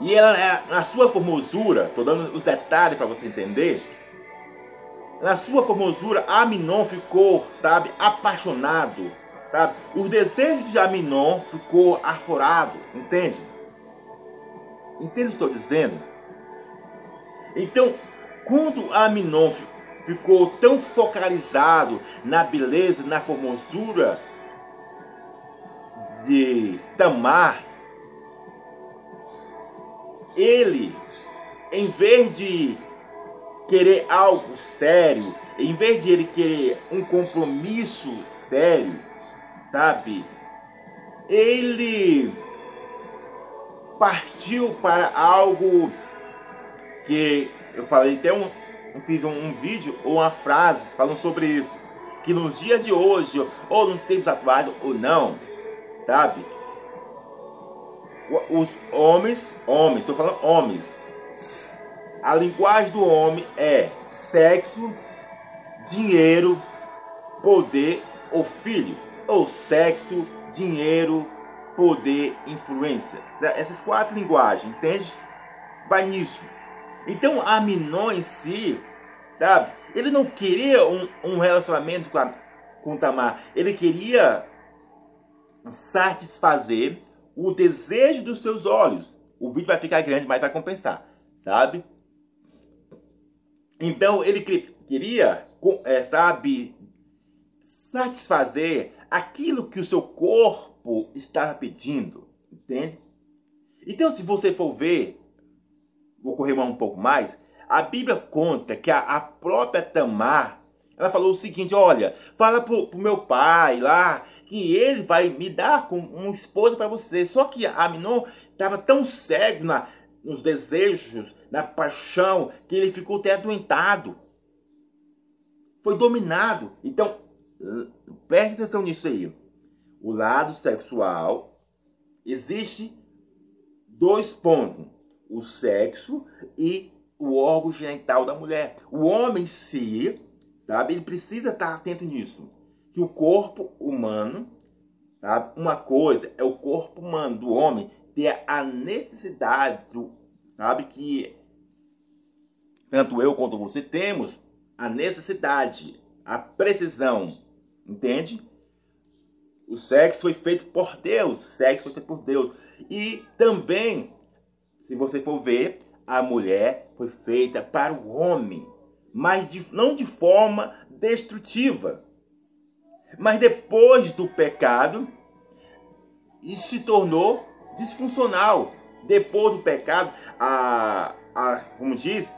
E ela, é, na sua formosura, estou dando os detalhes para você entender, na sua formosura, Aminon ficou, sabe, apaixonado, sabe? Os desejos de Aminon ficou aforado, entende? Entende o que estou dizendo? Então, quando Aminon ficou tão focalizado na beleza, na formosura de Tamar, ele, em vez de querer algo sério, em vez de ele querer um compromisso sério, sabe? Ele partiu para algo que eu falei até um, fiz um, um, vídeo ou uma frase falando sobre isso, que nos dias de hoje ou nos tempos atuais ou não, sabe? Os homens, homens, estou falando homens. A linguagem do homem é sexo, dinheiro, poder ou filho. Ou sexo, dinheiro, poder, influência. Essas quatro linguagens, entende? Vai nisso. Então, Aminon em si, sabe? Ele não queria um, um relacionamento com, a, com Tamar. Ele queria satisfazer o desejo dos seus olhos. O vídeo vai ficar grande, mas vai compensar, sabe? Então ele queria, é, sabe, satisfazer aquilo que o seu corpo estava pedindo, entende? Então, se você for ver, vou correr um pouco mais, a Bíblia conta que a, a própria Tamar, ela falou o seguinte: olha, fala pro, pro meu pai lá que ele vai me dar com um esposo para você. Só que Aminon estava tão cego na, nos desejos, na paixão, que ele ficou até adoentado. Foi dominado. Então, preste atenção nisso aí. O lado sexual existe dois pontos: o sexo e o órgão genital da mulher. O homem em si, sabe, ele precisa estar atento nisso que o corpo humano, tá? uma coisa é o corpo humano do homem ter a necessidade, sabe, que tanto eu quanto você temos a necessidade, a precisão, entende? O sexo foi feito por Deus, sexo foi feito por Deus. E também, se você for ver, a mulher foi feita para o homem, mas de, não de forma destrutiva. Mas depois do pecado, isso se tornou disfuncional. Depois do pecado, a, a, como diz,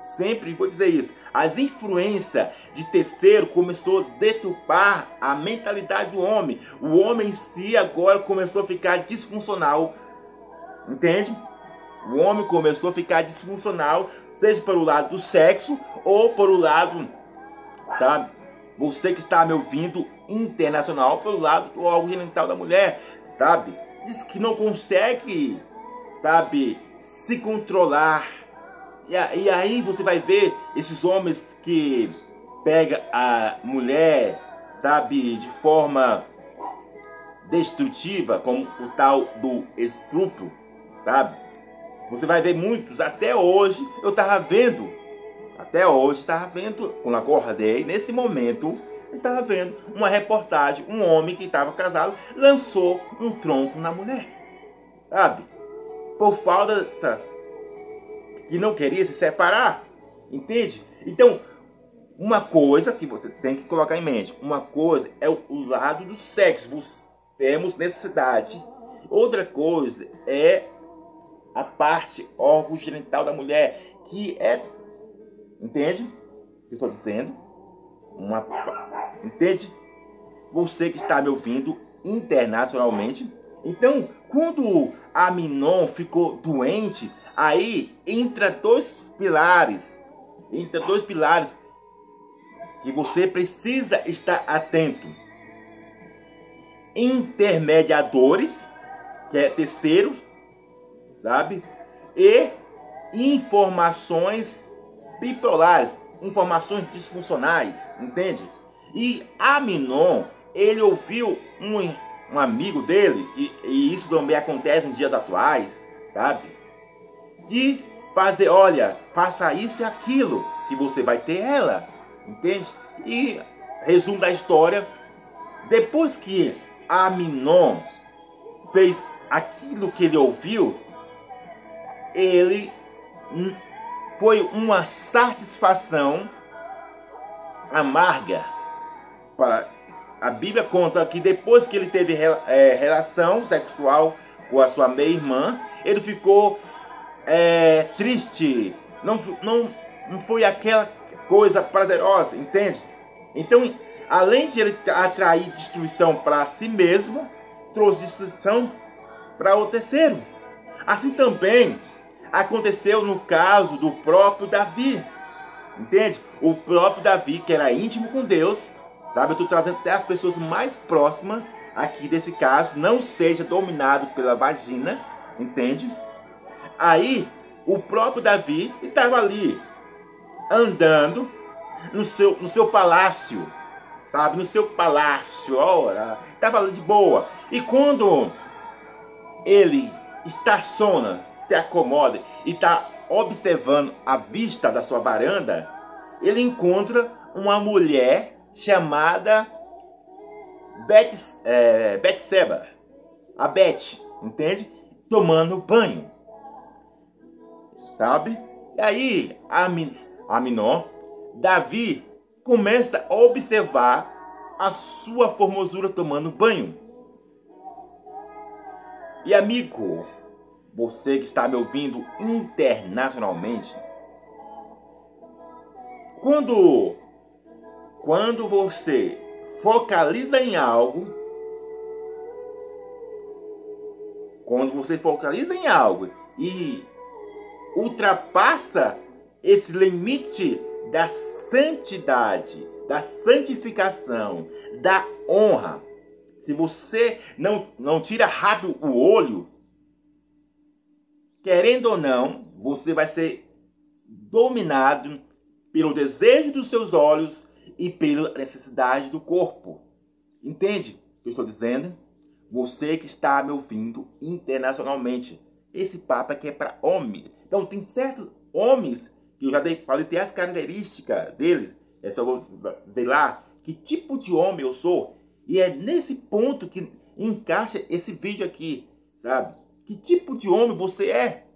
sempre vou dizer isso. As influências de terceiro começou a deturpar a mentalidade do homem. O homem em si agora começou a ficar disfuncional. Entende? O homem começou a ficar disfuncional, seja pelo lado do sexo ou pelo lado, sabe? Você que está me ouvindo internacional pelo lado do órgão genital da mulher, sabe? Diz que não consegue, sabe, se controlar. E, e aí você vai ver esses homens que pega a mulher, sabe, de forma destrutiva, como o tal do estupro, sabe? Você vai ver muitos, até hoje eu estava vendo, até hoje estava vendo, quando acordei, nesse momento, estava vendo uma reportagem, um homem que estava casado lançou um tronco na mulher, sabe? Por falta que não queria se separar, entende? Então, uma coisa que você tem que colocar em mente, uma coisa é o lado do sexo, temos necessidade. Outra coisa é a parte órgão genital da mulher, que é, entende? O que eu estou dizendo? Uma, entende? Você que está me ouvindo internacionalmente. Então, quando Aminon ficou doente, aí entra dois pilares, entra dois pilares que você precisa estar atento. Intermediadores, que é terceiro, sabe? E informações bipolares, informações disfuncionais, entende? E Aminon, ele ouviu um, um amigo dele, e, e isso também acontece nos dias atuais, sabe? De fazer, olha, faça isso e aquilo, que você vai ter ela, entende? E resumo da história, depois que Aminon fez aquilo que ele ouviu, ele foi uma satisfação amarga para a Bíblia conta que depois que ele teve é, relação sexual com a sua meia-irmã, ele ficou é, triste. Não, não, não foi aquela coisa prazerosa, entende? Então, além de ele atrair destruição para si mesmo, trouxe destruição para o terceiro. Assim também aconteceu no caso do próprio Davi. Entende? O próprio Davi, que era íntimo com Deus, sabe? Eu estou trazendo até as pessoas mais próximas aqui desse caso, não seja dominado pela vagina, entende? Aí, o próprio Davi estava ali, andando no seu, no seu palácio, sabe? No seu palácio, ora, estava ali de boa. E quando ele estaciona se acomoda e está observando a vista da sua varanda, ele encontra uma mulher chamada Bet, é, a Beth, entende? Tomando banho, sabe? E aí, Aminon, Davi começa a observar a sua formosura tomando banho. E amigo, você que está me ouvindo internacionalmente, quando quando você focaliza em algo, quando você focaliza em algo e ultrapassa esse limite da santidade, da santificação, da honra, se você não, não tira rápido o olho, querendo ou não, você vai ser dominado pelo desejo dos seus olhos e pela necessidade do corpo. Entende o que eu estou dizendo? Você que está me ouvindo internacionalmente. Esse papo aqui é para homem. Então, tem certos homens que eu já dei, falei, tem as características deles. É só vou ver lá que tipo de homem eu sou. E é nesse ponto que encaixa esse vídeo aqui, sabe? Que tipo de homem você é?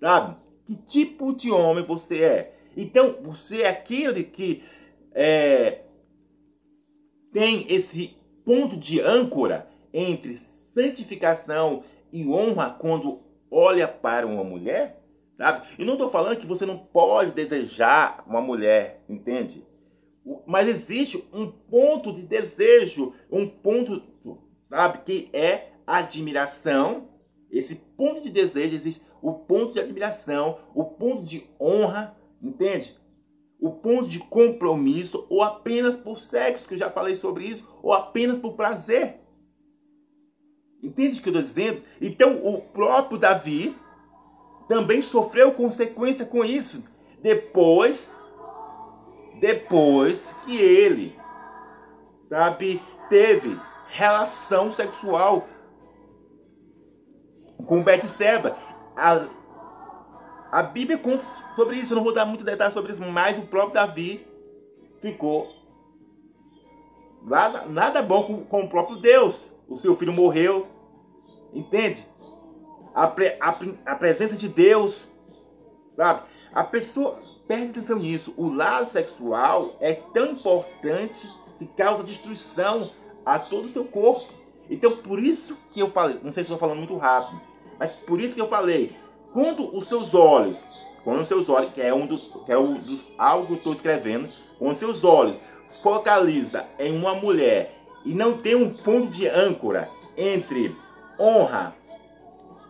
Sabe? Que tipo de homem você é? Então, você é aquele que é, tem esse ponto de âncora entre santificação e honra quando olha para uma mulher? sabe? E não estou falando que você não pode desejar uma mulher, entende? Mas existe um ponto de desejo, um ponto, sabe, que é admiração. Esse ponto de desejo existe o ponto de admiração, o ponto de honra, entende? O ponto de compromisso, ou apenas por sexo, que eu já falei sobre isso, ou apenas por prazer. Entende o que eu estou dizendo? Então, o próprio Davi também sofreu consequência com isso. Depois, depois que ele, sabe, teve relação sexual com Betseba. A, a Bíblia conta sobre isso, eu não vou dar muito detalhe sobre isso, mas o próprio Davi ficou nada, nada bom com, com o próprio Deus. O seu filho morreu, entende? a, pre, a, a presença de Deus, sabe? A pessoa perde atenção nisso. O lado sexual é tão importante que causa destruição a todo o seu corpo. Então, por isso que eu falei, não sei se estou falando muito rápido, mas por isso que eu falei, quando os seus olhos, quando os seus olhos, que é um dos, que é um dos algo que eu estou escrevendo, quando os seus olhos focaliza em uma mulher e não tem um ponto de âncora entre honra,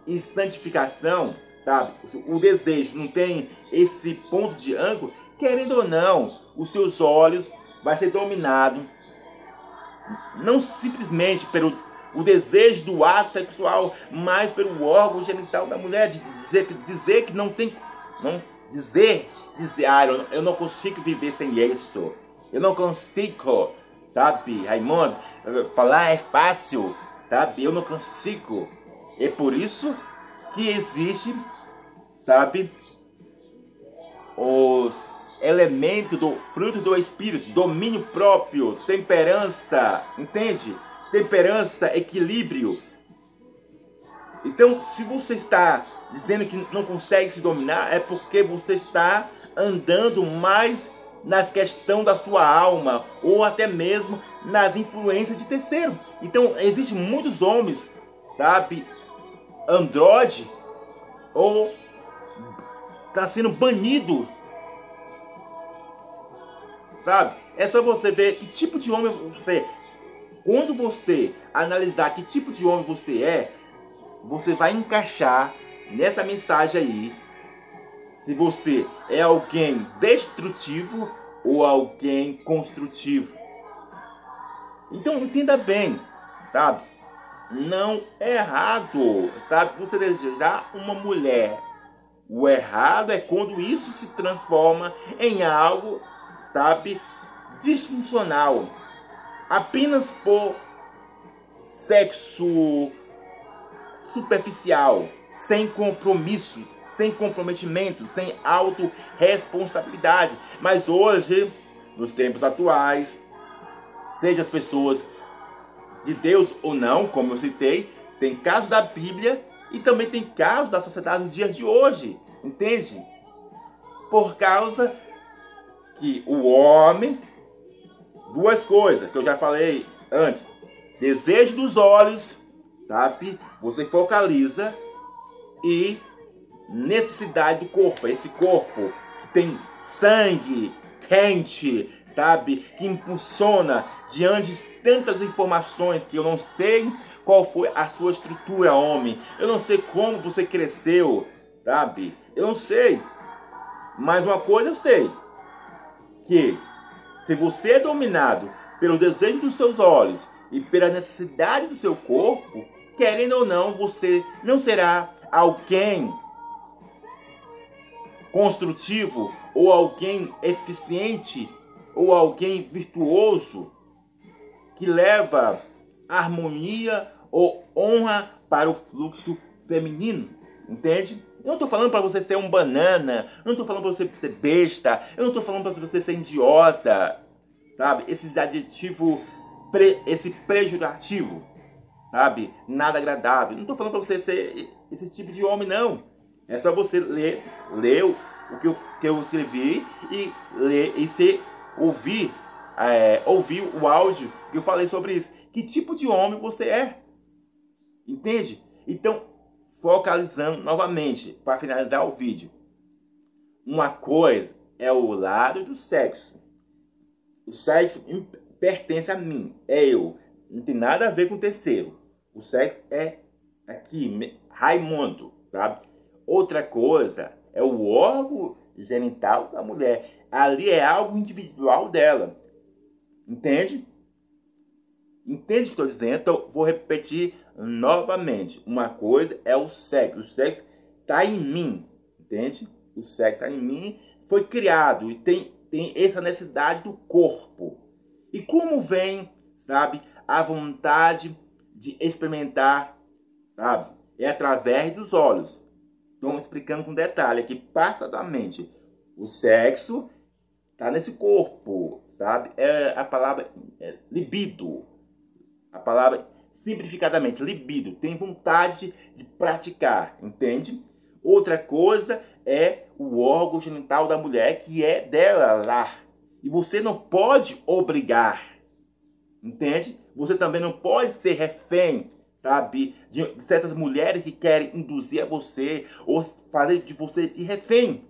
e santificação, sabe? O desejo não tem esse ponto de ângulo, querendo ou não, os seus olhos vai ser dominado não simplesmente pelo o desejo do ato sexual, mas pelo órgão genital da mulher, de dizer, dizer que não tem, não dizer, dizer, ah, eu não consigo viver sem isso, eu não consigo, sabe, Raimundo, falar é fácil, sabe, eu não consigo, é por isso que existe, sabe, os elementos do fruto do espírito, domínio próprio, temperança, entende? Temperança, equilíbrio. Então, se você está dizendo que não consegue se dominar, é porque você está andando mais nas questões da sua alma ou até mesmo nas influências de terceiro. Então, existem muitos homens, sabe, Android ou está sendo banido. Sabe? É só você ver que tipo de homem você. Quando você analisar que tipo de homem você é, você vai encaixar nessa mensagem aí se você é alguém destrutivo ou alguém construtivo. Então entenda bem, sabe? não é errado, sabe? Você desejar uma mulher. O errado é quando isso se transforma em algo, sabe, disfuncional. Apenas por sexo superficial, sem compromisso, sem comprometimento, sem autorresponsabilidade. Mas hoje, nos tempos atuais, seja as pessoas de Deus ou não, como eu citei, tem casos da Bíblia e também tem casos da sociedade nos dias de hoje, entende? Por causa que o homem, duas coisas que eu já falei antes, desejo dos olhos, sabe? Você focaliza e necessidade do corpo, esse corpo que tem sangue quente, sabe? Que impulsiona diante de tantas informações que eu não sei qual foi a sua estrutura, homem. Eu não sei como você cresceu, sabe? Eu não sei. Mas uma coisa eu sei: que se você é dominado pelo desejo dos seus olhos e pela necessidade do seu corpo, querendo ou não, você não será alguém construtivo ou alguém eficiente ou alguém virtuoso que leva harmonia ou honra para o fluxo feminino. Entende? Eu não estou falando para você ser um banana, eu não estou falando para você ser besta, eu não estou falando para você ser idiota, sabe? Esses adjetivos, pre, esse pejorativo, sabe? Nada agradável. Não estou falando para você ser esse tipo de homem, não. É só você ler, ler o que eu, que eu escrevi e ler e ser ouvir, é, ouvir o áudio que eu falei sobre isso. Que tipo de homem você é? Entende? Então, focalizando novamente, para finalizar o vídeo, uma coisa é o lado do sexo. O sexo pertence a mim, é eu. Não tem nada a ver com o terceiro. O sexo é aqui, Raimundo, sabe? Outra coisa é o órgão genital da mulher. Ali é algo individual dela. Entende? Entende o que estou dizendo? Então, vou repetir novamente. Uma coisa é o sexo. O sexo está em mim. Entende? O sexo está em mim. Foi criado e tem, tem essa necessidade do corpo. E como vem, sabe, a vontade de experimentar, sabe? É através dos olhos. Estou explicando com detalhe aqui, passa da mente. O sexo está nesse corpo, sabe? É a palavra é libido. A palavra simplificadamente, libido, tem vontade de praticar, entende? Outra coisa é o órgão genital da mulher que é dela lá. E você não pode obrigar, entende? Você também não pode ser refém, sabe? De certas mulheres que querem induzir a você ou fazer de você de refém,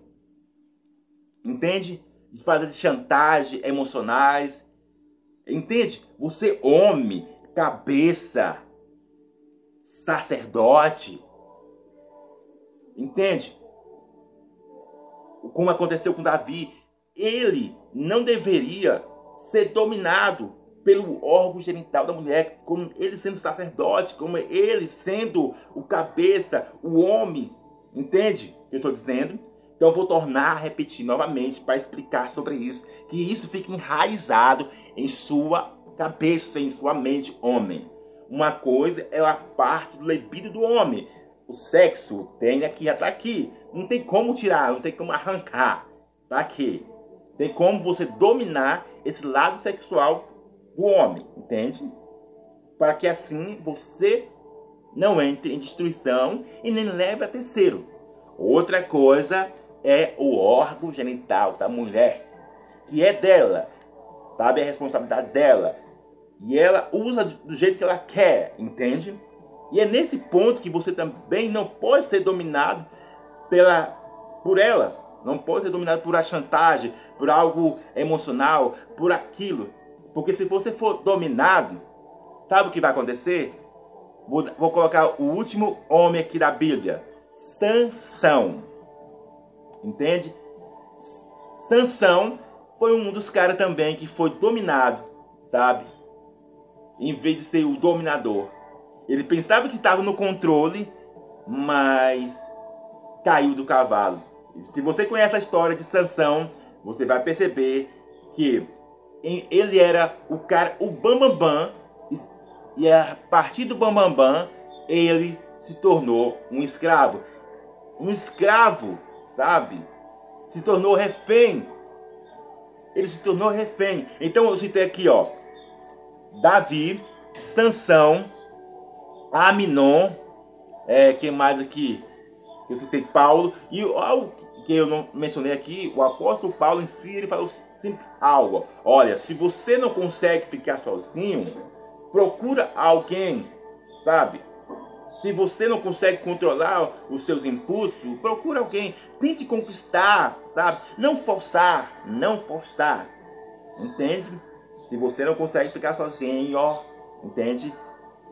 entende? De fazer de chantagem emocionais, entende? Você, homem, cabeça, sacerdote, entende? Como aconteceu com Davi, ele não deveria ser dominado pelo órgão genital da mulher, como ele sendo sacerdote, como ele sendo o cabeça, o homem. Entende o que eu estou dizendo? Então eu vou tornar a repetir novamente para explicar sobre isso, que isso fica enraizado em sua cabeça, em sua mente, homem. Uma coisa é a parte do libido do homem. O sexo tem aqui, está aqui. Não tem como tirar, não tem como arrancar. Está aqui. Tem como você dominar esse lado sexual do homem, entende? Para que assim você não entre em destruição e nem leve a terceiro. Outra coisa é o órgão genital da mulher, que é dela, sabe? A responsabilidade dela. E ela usa do jeito que ela quer, entende? E é nesse ponto que você também não pode ser dominado pela, por ela. Não pode ser dominado por a chantagem, por algo emocional, por aquilo. Porque se você for dominado, sabe o que vai acontecer? Vou, vou colocar o último homem aqui da Bíblia. Sansão. Entende? Sansão foi um dos caras também que foi dominado, sabe? Em vez de ser o dominador. Ele pensava que estava no controle, mas caiu do cavalo. Se você conhece a história de Sansão, você vai perceber que ele era o cara, o Bambambam, bam, bam, e a partir do Bambambam, bam, ele se tornou um escravo. Um escravo, sabe? Se tornou refém. Ele se tornou refém. Então eu citei aqui, ó. Davi, Sansão, Aminon, é, quem mais aqui? Eu citei Paulo. E algo que eu não mencionei aqui, o apóstolo Paulo em si, ele falou sempre algo. Olha, se você não consegue ficar sozinho, procura alguém, sabe? Se você não consegue controlar os seus impulsos, procura alguém. Tente conquistar, sabe? Não forçar, não forçar. Entende? Se você não consegue ficar sozinho, ó, entende?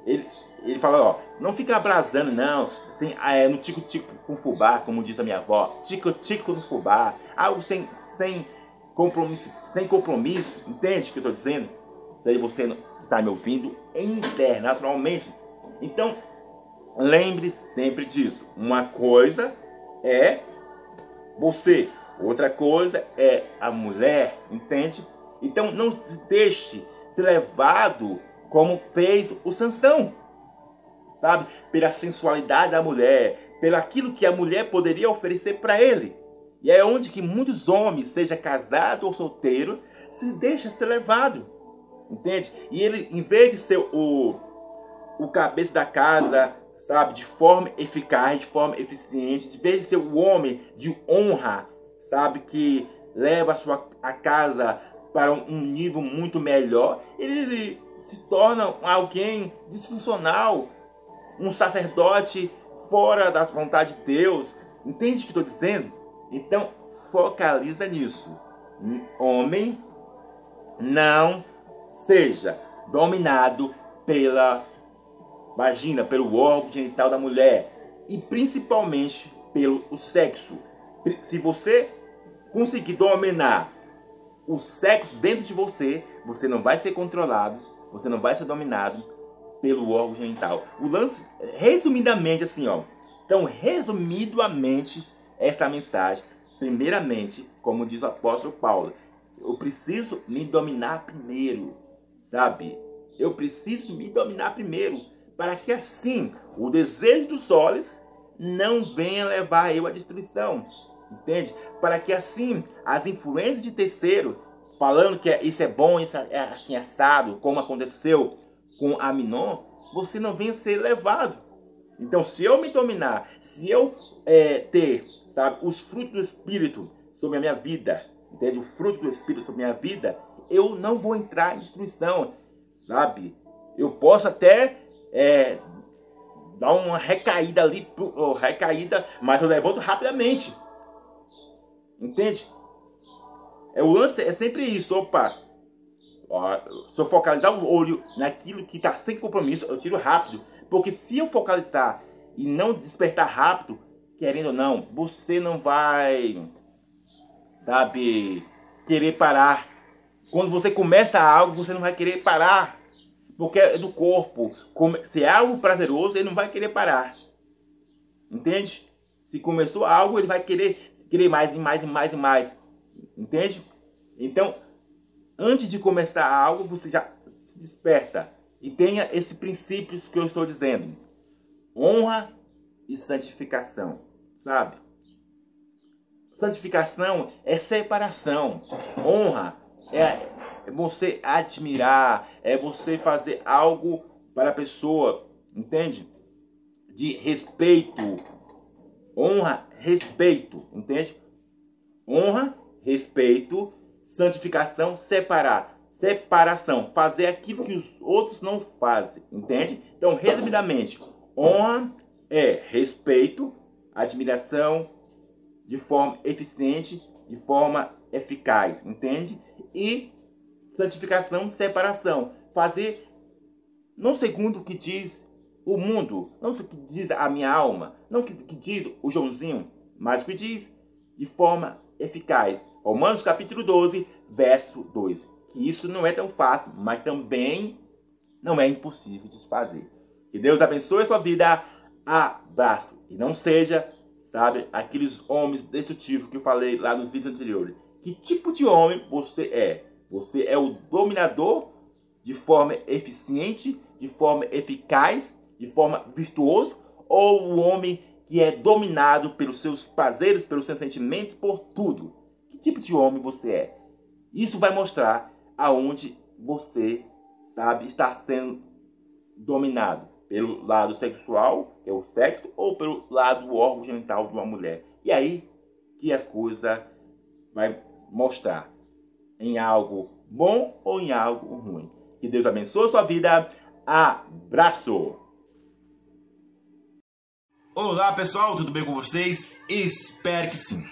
Ele, ele fala, ó, não fica abrasando, não. Sem, é, no tico-tico com fubá, como diz a minha avó. Tico-tico no fubá. Algo sem, sem compromisso, sem compromisso, entende o que eu estou dizendo? Se você está me ouvindo internacionalmente. Então, lembre sempre disso. Uma coisa é você, outra coisa é a mulher, entende? Então, não se deixe ser levado como fez o Sansão, sabe? Pela sensualidade da mulher, pelo aquilo que a mulher poderia oferecer para ele. E é onde que muitos homens, seja casado ou solteiro, se deixa ser levado. Entende? E ele, em vez de ser o, o cabeça da casa, sabe, de forma eficaz, de forma eficiente, de vez de ser o homem de honra, sabe, que leva a sua a casa para um nível muito melhor, ele se torna alguém disfuncional, um sacerdote fora das vontades de Deus. Entende o que estou dizendo? Então, focaliza nisso. Homem, não seja dominado pela vagina, pelo órgão genital da mulher e principalmente pelo sexo. Se você conseguir dominar o sexo dentro de você, você não vai ser controlado, você não vai ser dominado pelo órgão genital. O lance, resumidamente assim, ó. Então, resumidamente, essa mensagem, primeiramente, como diz o apóstolo Paulo, eu preciso me dominar primeiro, sabe? Eu preciso me dominar primeiro, para que assim o desejo dos olhos não venha levar eu à destruição, entende? Para que assim as influências de terceiro, falando que isso é bom, isso é assim assado, como aconteceu com Aminon, você não venha ser levado. Então, se eu me dominar, se eu é, ter sabe, os frutos do Espírito sobre a minha vida, entende? O fruto do Espírito sobre a minha vida, eu não vou entrar em destruição, sabe? Eu posso até é, dar uma recaída ali, recaída, mas eu levanto rapidamente. Entende? É, o lance é sempre isso, opa. Ó, se eu focalizar o olho naquilo que está sem compromisso, eu tiro rápido. Porque se eu focalizar e não despertar rápido, querendo ou não, você não vai, sabe, querer parar. Quando você começa algo, você não vai querer parar. Porque é do corpo. Se é algo prazeroso, ele não vai querer parar. Entende? Se começou algo, ele vai querer, querer mais e mais e mais e mais. Entende? Então, antes de começar algo, você já se desperta. E tenha esses princípios que eu estou dizendo. Honra e santificação. Sabe? Santificação é separação. Honra é é você admirar, é você fazer algo para a pessoa, entende? De respeito, honra, respeito, entende? Honra, respeito, santificação, separar, separação, fazer aquilo que os outros não fazem, entende? Então, resumidamente, honra é respeito, admiração de forma eficiente, de forma eficaz, entende? E santificação, separação. Fazer não segundo o que diz o mundo, não o que diz a minha alma, não o que, que diz o Joãozinho, mas o que diz de forma eficaz. Romanos capítulo 12, verso 2. Que isso não é tão fácil, mas também não é impossível de fazer. Que Deus abençoe a sua vida. Abraço. E não seja, sabe, aqueles homens destrutivos que eu falei lá nos vídeos anteriores. Que tipo de homem você é? Você é o dominador de forma eficiente, de forma eficaz, de forma virtuoso, ou o homem que é dominado pelos seus prazeres, pelos seus sentimentos, por tudo? Que tipo de homem você é? Isso vai mostrar aonde você, sabe, está sendo dominado pelo lado sexual, que é o sexo, ou pelo lado órgão genital de uma mulher. E aí que as coisas vai mostrar em algo bom ou em algo ruim. Que Deus abençoe a sua vida. Abraço! Olá pessoal, tudo bem com vocês? Espero que sim.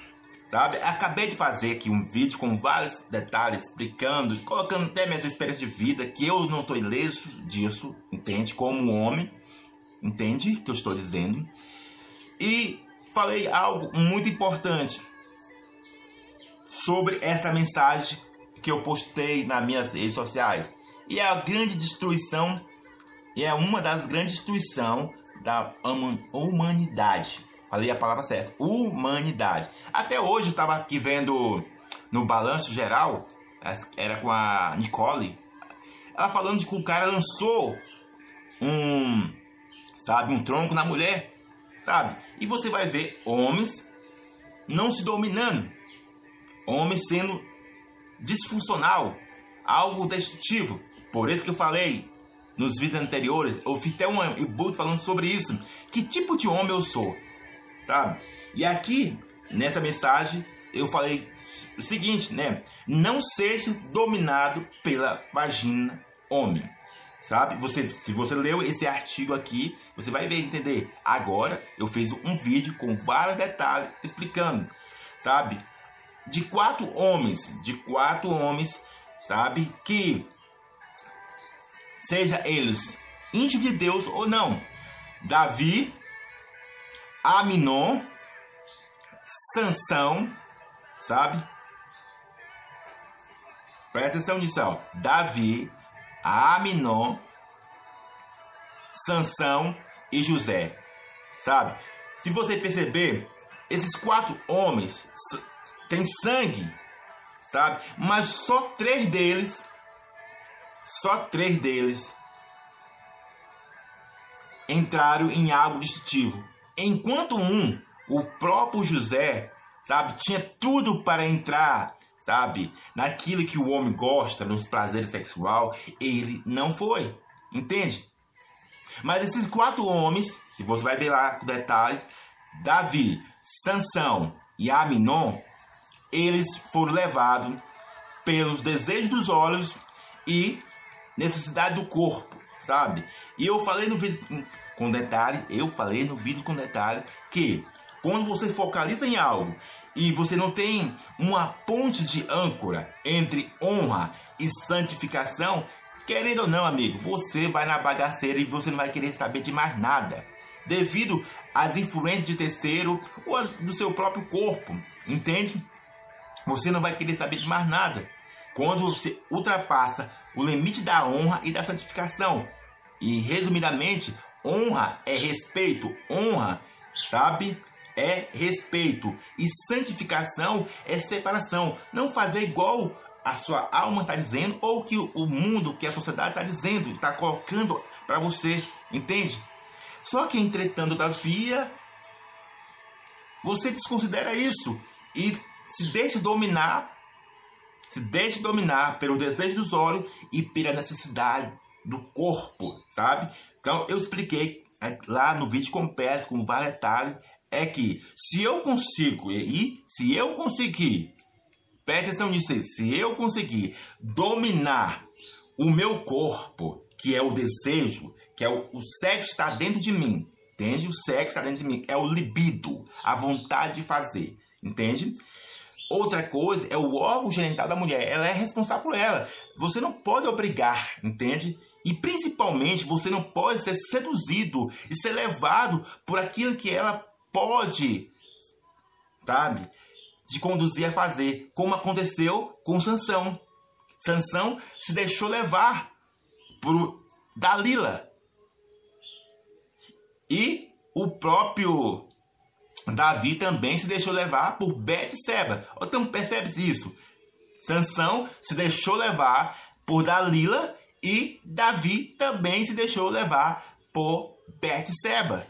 Sabe, acabei de fazer aqui um vídeo com vários detalhes explicando, colocando até minhas experiências de vida, que eu não estou ileso disso, entende? Como homem, entende? Que eu estou dizendo. E falei algo muito importante sobre essa mensagem que eu postei nas minhas redes sociais. E é a grande destruição, e é uma das grandes destruições da humanidade. Falei a palavra certa, humanidade. Até hoje eu estava aqui vendo no balanço geral, era com a Nicole, ela falando de que o cara lançou um, sabe, um tronco na mulher, sabe? E você vai ver homens não se dominando, homens sendo disfuncional, algo destrutivo. Por isso que eu falei nos vídeos anteriores, eu fiz até um e-book falando sobre isso. Que tipo de homem eu sou, sabe? E aqui, nessa mensagem, eu falei o seguinte, né? Não seja dominado pela vagina homem. Sabe? Você, se você leu esse artigo aqui, você vai ver entender. Agora eu fiz um vídeo com vários detalhes explicando, sabe? de quatro homens, de quatro homens, sabe, que seja eles íntimos de Deus ou não. Davi, Aminon, Sansão, sabe? Presta atenção nisso, ó. Davi, Aminon, Sansão e José. Sabe? Se você perceber, esses quatro homens têm sangue, sabe? Mas só três deles, só três deles entraram em algo distintivo. Enquanto um, o próprio José, sabe, tinha tudo para entrar, sabe, naquilo que o homem gosta, nos prazeres sexual, ele não foi. Entende? Mas esses quatro homens, se você vai ver lá com detalhes, Davi, Sansão e Aminon, eles foram levados pelos desejos dos olhos e necessidade do corpo, sabe? E eu falei no vídeo com detalhe, eu falei no vídeo com detalhe que quando você focaliza em algo e você não tem uma ponte de âncora entre honra e santificação, Querendo ou não, amigo, você vai na bagaceira e você não vai querer saber de mais nada. Devido às influências de terceiro ou do seu próprio corpo. Entende? Você não vai querer saber de mais nada. Quando você ultrapassa o limite da honra e da santificação. E resumidamente, honra é respeito. Honra, sabe? É respeito. E santificação é separação. Não fazer igual a sua alma está dizendo ou que o mundo, que a sociedade está dizendo, está colocando para você, entende? Só que entretanto, todavia, você desconsidera isso e se deixa dominar, se deixa dominar pelo desejo dos olhos e pela necessidade do corpo, sabe? Então eu expliquei lá no vídeo completo com vários detalhes é que se eu consigo e se eu conseguir Preste atenção nisso aí. Se eu conseguir dominar o meu corpo, que é o desejo, que é o, o sexo está dentro de mim, entende? O sexo está dentro de mim, é o libido, a vontade de fazer, entende? Outra coisa é o órgão genital da mulher, ela é responsável por ela. Você não pode obrigar, entende? E principalmente você não pode ser seduzido e ser levado por aquilo que ela pode, sabe? de conduzir a fazer, como aconteceu com Sansão. Sansão se deixou levar por Dalila. E o próprio Davi também se deixou levar por Betseba. Então percebe isso? Sansão se deixou levar por Dalila e Davi também se deixou levar por Betseba.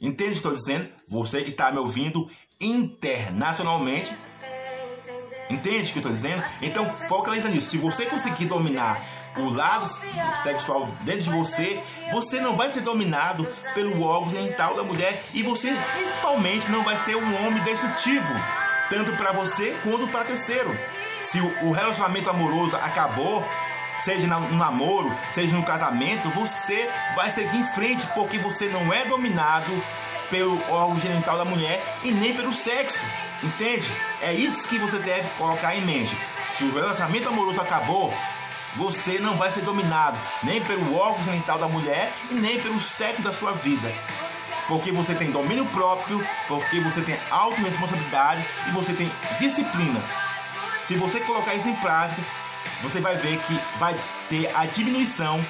Entende o que estou dizendo? Você que está me ouvindo, internacionalmente. Entende o que eu estou dizendo? Então focaliza nisso. Se você conseguir dominar o lado sexual dentro de você, você não vai ser dominado pelo órgão genital da mulher e você principalmente não vai ser um homem destrutivo, tanto para você quanto para terceiro. Se o relacionamento amoroso acabou, seja no namoro, seja no casamento, você vai seguir em frente porque você não é dominado pelo órgão genital da mulher e nem pelo sexo. Entende? É isso que você deve colocar em mente. Se o relacionamento amoroso acabou, você não vai ser dominado nem pelo órgão genital da mulher e nem pelo sexo da sua vida. Porque você tem domínio próprio, porque você tem autorresponsabilidade e você tem disciplina. Se você colocar isso em prática, você vai ver que vai ter a diminuição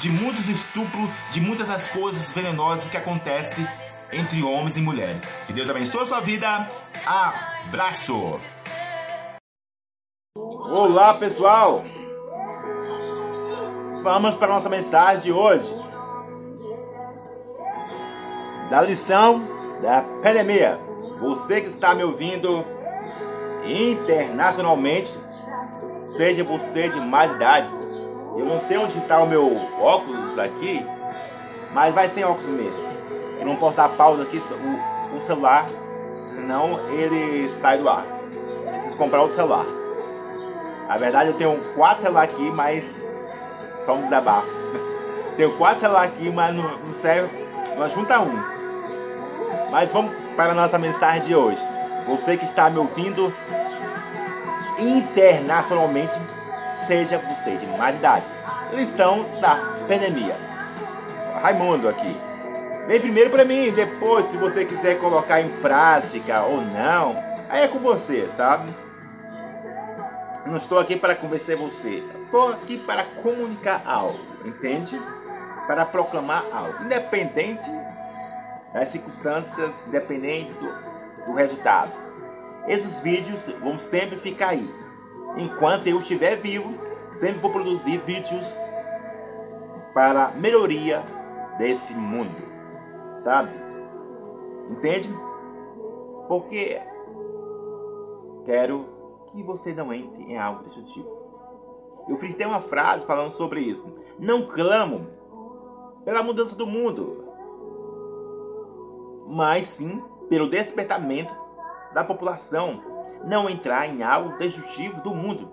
de muitos estupros, de muitas das coisas venenosas que acontecem entre homens e mulheres. Que Deus abençoe a sua vida. Abraço! Olá, pessoal! Vamos para a nossa mensagem de hoje. Da lição da pandemia. Você que está me ouvindo internacionalmente, seja você de mais idade. Eu não sei onde está o meu óculos aqui, mas vai sem óculos mesmo. Eu não posso dar pausa aqui o, o celular, senão ele sai do ar. Preciso comprar outro celular. Na verdade eu tenho quatro celulares aqui, mas só um desabafo. tenho quatro celulares aqui, mas não, não serve, não junta um. Mas vamos para a nossa mensagem de hoje. Você que está me ouvindo internacionalmente, seja você de mais idade. Lição da pandemia. Raimundo aqui. Vem primeiro para mim, depois, se você quiser colocar em prática ou não, aí é com você, sabe? Não estou aqui para convencer você. Estou aqui para comunicar algo, entende? Para proclamar algo, independente das circunstâncias, independente do, do resultado. Esses vídeos vão sempre ficar aí. Enquanto eu estiver vivo, sempre vou produzir vídeos para melhoria desse mundo, sabe? Entende? Porque quero que você não entre em algo destrutivo. Eu fiz até uma frase falando sobre isso. Não clamo pela mudança do mundo, mas sim pelo despertamento da população não entrar em algo destrutivo do mundo.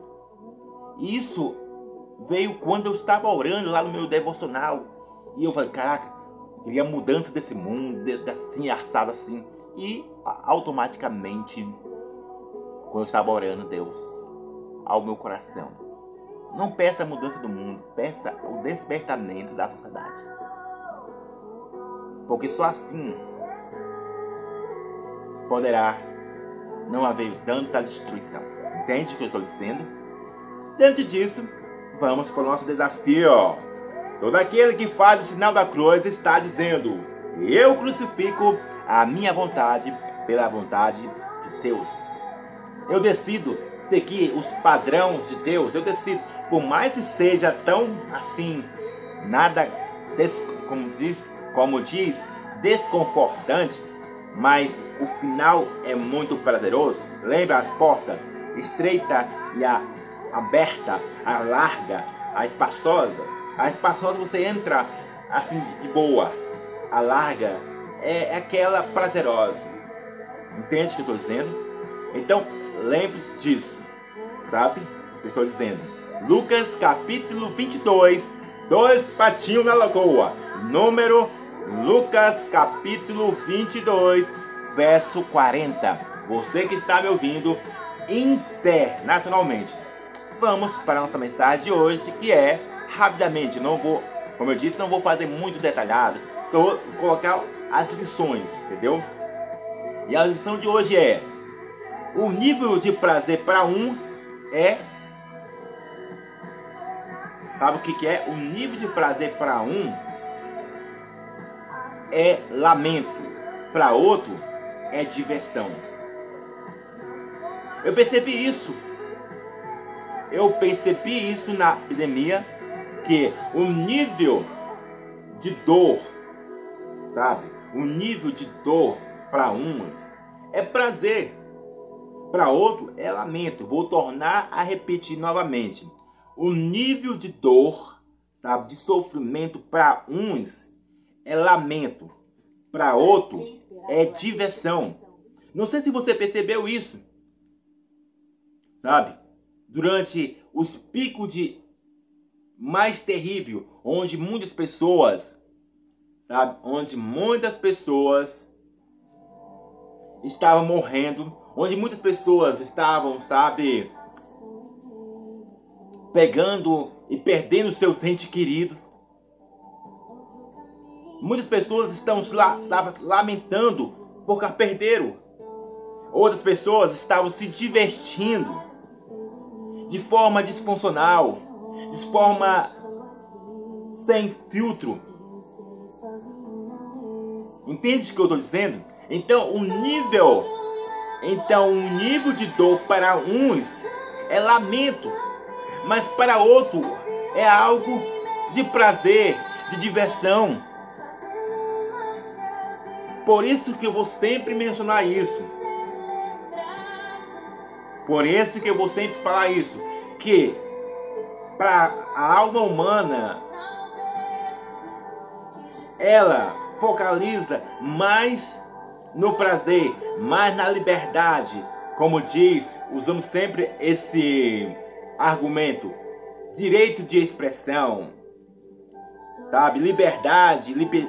Isso veio quando eu estava orando lá no meu devocional. E eu falei, caraca, eu queria mudança desse mundo, assim, assado assim. E automaticamente quando orando, Deus, ao meu coração. Não peça a mudança do mundo, peça o despertamento da sociedade. Porque só assim poderá não haver tanta destruição. Entende o que eu estou dizendo? Diante disso, vamos para o nosso desafio. Todo aquele que faz o sinal da cruz está dizendo: Eu crucifico a minha vontade pela vontade de Deus. Eu decido seguir os padrões de Deus. Eu decido, por mais que seja tão assim, nada, des, como diz, como diz, desconfortante, mas o final é muito prazeroso. Lembra as portas estreita e a aberta, a larga, a espaçosa. A espaçosa você entra assim de boa. A larga é aquela prazerosa. Entende o que eu estou dizendo? Então, Lembre disso, sabe? Eu estou dizendo. Lucas capítulo 22, dois patinhos na lagoa. Número Lucas capítulo 22, verso 40. Você que está me ouvindo internacionalmente. Vamos para a nossa mensagem de hoje, que é rapidamente, não vou, como eu disse, não vou fazer muito detalhado, só vou colocar as lições, entendeu? E a lição de hoje é o nível de prazer para um é. Sabe o que, que é? O nível de prazer para um é lamento, para outro é diversão. Eu percebi isso. Eu percebi isso na epidemia que o nível de dor, sabe? O nível de dor para uns é prazer para outro é lamento. Vou tornar a repetir novamente. O nível de dor, sabe, de sofrimento para uns é lamento, para outro é diversão. Não sei se você percebeu isso. Sabe? Durante os picos de mais terrível, onde muitas pessoas, sabe, onde muitas pessoas estavam morrendo onde muitas pessoas estavam, sabe, pegando e perdendo seus entes queridos. Muitas pessoas estão se lamentando porque perderam. Outras pessoas estavam se divertindo de forma disfuncional, de forma sem filtro. Entende o que eu estou dizendo? Então, o nível então, o nível de dor para uns é lamento, mas para outro é algo de prazer, de diversão. Por isso que eu vou sempre mencionar isso. Por isso que eu vou sempre falar isso, que para a alma humana ela focaliza mais no prazer, mas na liberdade. Como diz, usamos sempre esse argumento: direito de expressão, sabe? Liberdade, liber,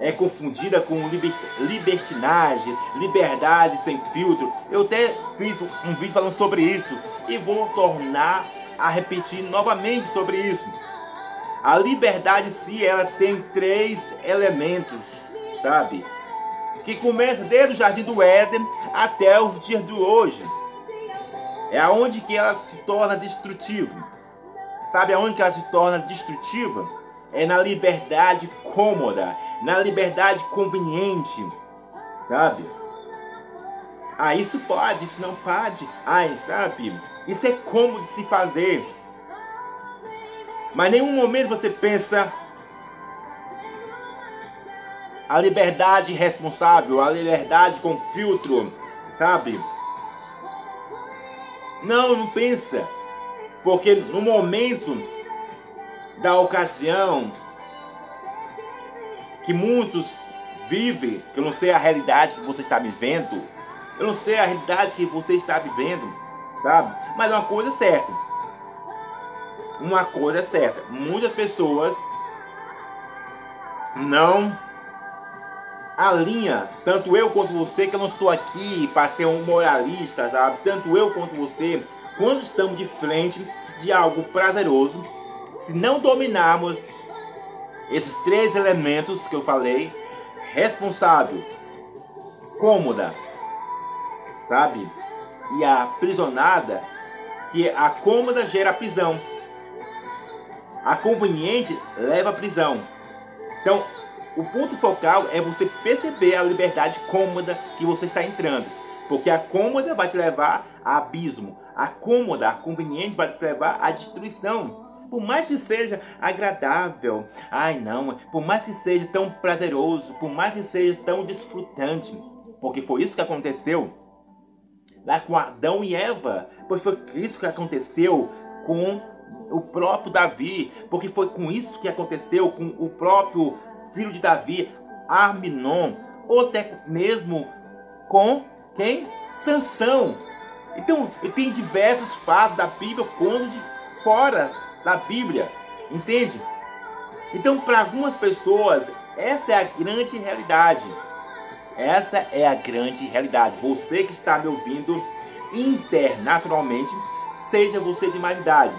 é confundida com liber, libertinagem, liberdade sem filtro. Eu até fiz um vídeo falando sobre isso e vou tornar a repetir novamente sobre isso. A liberdade em si, ela tem três elementos, sabe? Que começa desde o jardim do Éden até os dias de hoje. É aonde que ela se torna destrutiva. Sabe aonde que ela se torna destrutiva? É na liberdade cômoda, na liberdade conveniente, sabe? Ah, isso pode, isso não pode. Ai, sabe? Isso é cômodo de se fazer. Mas em nenhum momento você pensa a liberdade responsável, a liberdade com filtro, sabe? Não, não pensa. Porque no momento da ocasião que muitos vivem, eu não sei a realidade que você está vivendo, eu não sei a realidade que você está vivendo, sabe? Mas uma coisa é certa uma coisa é certa: muitas pessoas não alinha, tanto eu quanto você, que eu não estou aqui para ser um moralista, sabe? Tanto eu quanto você, quando estamos de frente de algo prazeroso, se não dominarmos esses três elementos que eu falei, responsável, cômoda, sabe? E a aprisionada, que a cômoda gera prisão. A conveniente leva à prisão. Então, o ponto focal é você perceber a liberdade cômoda que você está entrando. Porque a cômoda vai te levar a abismo. A cômoda, a conveniente vai te levar à destruição. Por mais que seja agradável, ai não, por mais que seja tão prazeroso, por mais que seja tão desfrutante, porque foi isso que aconteceu lá com Adão e Eva, pois foi isso que aconteceu com o próprio Davi, porque foi com isso que aconteceu com o próprio filho de Davi, Arminon, ou até mesmo com quem? Sansão. Então, tem diversos fatos da Bíblia quando de fora da Bíblia, entende? Então, para algumas pessoas, essa é a grande realidade. Essa é a grande realidade. Você que está me ouvindo internacionalmente, seja você de mais idade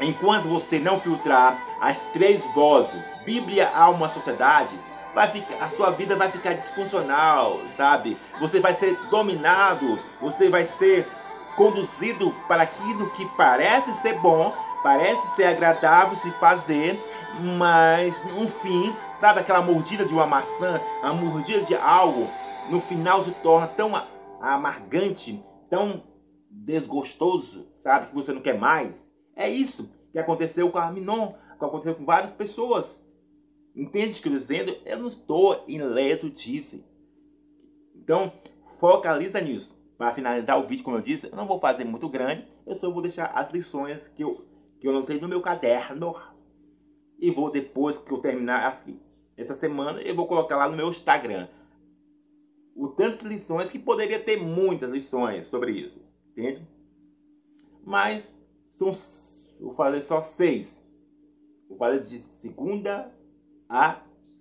Enquanto você não filtrar as três vozes, Bíblia, alma, sociedade, vai ficar, a sua vida vai ficar disfuncional, sabe? Você vai ser dominado, você vai ser conduzido para aquilo que parece ser bom, parece ser agradável se fazer, mas no fim, sabe aquela mordida de uma maçã, a mordida de algo, no final se torna tão amargante, tão desgostoso, sabe? Que você não quer mais. É isso que aconteceu com a Minon, aconteceu com várias pessoas. Entende o que eu estou dizendo? Eu não estou ileso disso. Então, focaliza nisso. Para finalizar o vídeo, como eu disse, eu não vou fazer muito grande. Eu só vou deixar as lições que eu, que eu notei no meu caderno. E vou, depois que eu terminar essa semana, eu vou colocar lá no meu Instagram. O tanto de lições que poderia ter muitas lições sobre isso. Entende? Mas são, vou fazer só seis. Vou fazer de segunda a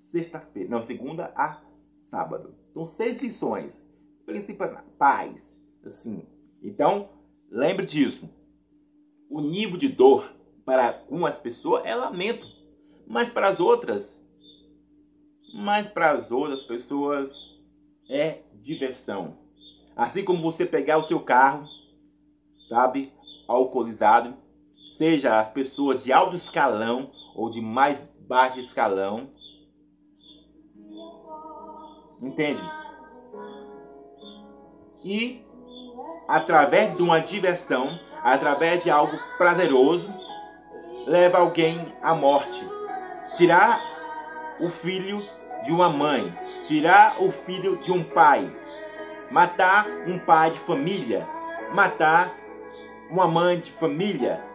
sexta-feira. Não, segunda a sábado. São seis lições principais. Assim. Então, lembre disso. O nível de dor para algumas pessoas é lamento. Mas para as outras, mas para as outras pessoas é diversão. Assim como você pegar o seu carro, sabe? alcoolizado, seja as pessoas de alto escalão ou de mais baixo escalão. Entende? E através de uma diversão, através de algo prazeroso, leva alguém à morte. Tirar o filho de uma mãe, tirar o filho de um pai, matar um pai de família, matar uma mãe de família.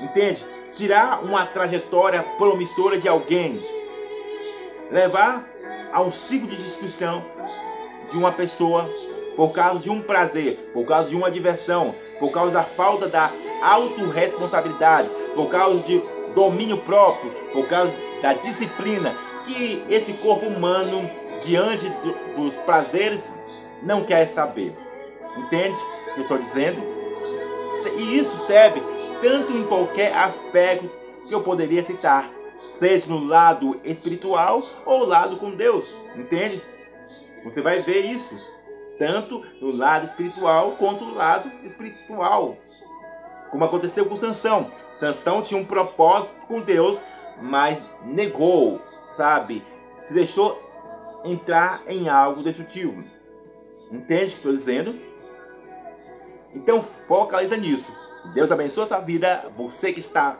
Entende? Tirar uma trajetória promissora de alguém. Levar a um ciclo de destruição de uma pessoa por causa de um prazer, por causa de uma diversão, por causa da falta da autorresponsabilidade, por causa de domínio próprio, por causa da disciplina. que esse corpo humano, diante dos prazeres, não quer saber. Entende o que eu estou dizendo? E isso serve tanto em qualquer aspecto que eu poderia citar, seja no lado espiritual ou lado com Deus. Entende? Você vai ver isso tanto no lado espiritual quanto no lado espiritual. Como aconteceu com Sansão. Sansão tinha um propósito com Deus, mas negou, sabe? Se deixou entrar em algo destrutivo. Entende o que estou dizendo? Então focaliza nisso. Deus abençoe a sua vida. Você que está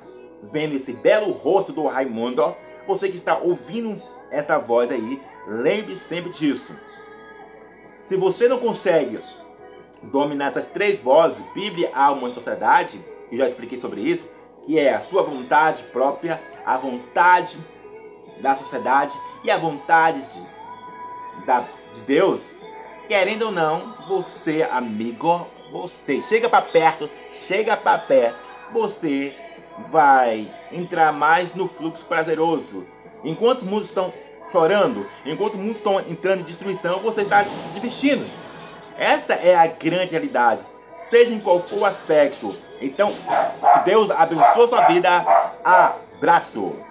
vendo esse belo rosto do Raimundo, você que está ouvindo essa voz aí, lembre sempre disso. Se você não consegue dominar essas três vozes, Bíblia, alma e sociedade, que já expliquei sobre isso, que é a sua vontade própria, a vontade da sociedade e a vontade de, da, de Deus, querendo ou não, você, amigo, você chega para perto, chega para perto, você vai entrar mais no fluxo prazeroso. Enquanto muitos estão chorando, enquanto muitos estão entrando em destruição, você está se divertindo. Essa é a grande realidade, seja em qual for o aspecto. Então, que Deus abençoe sua vida. Abraço!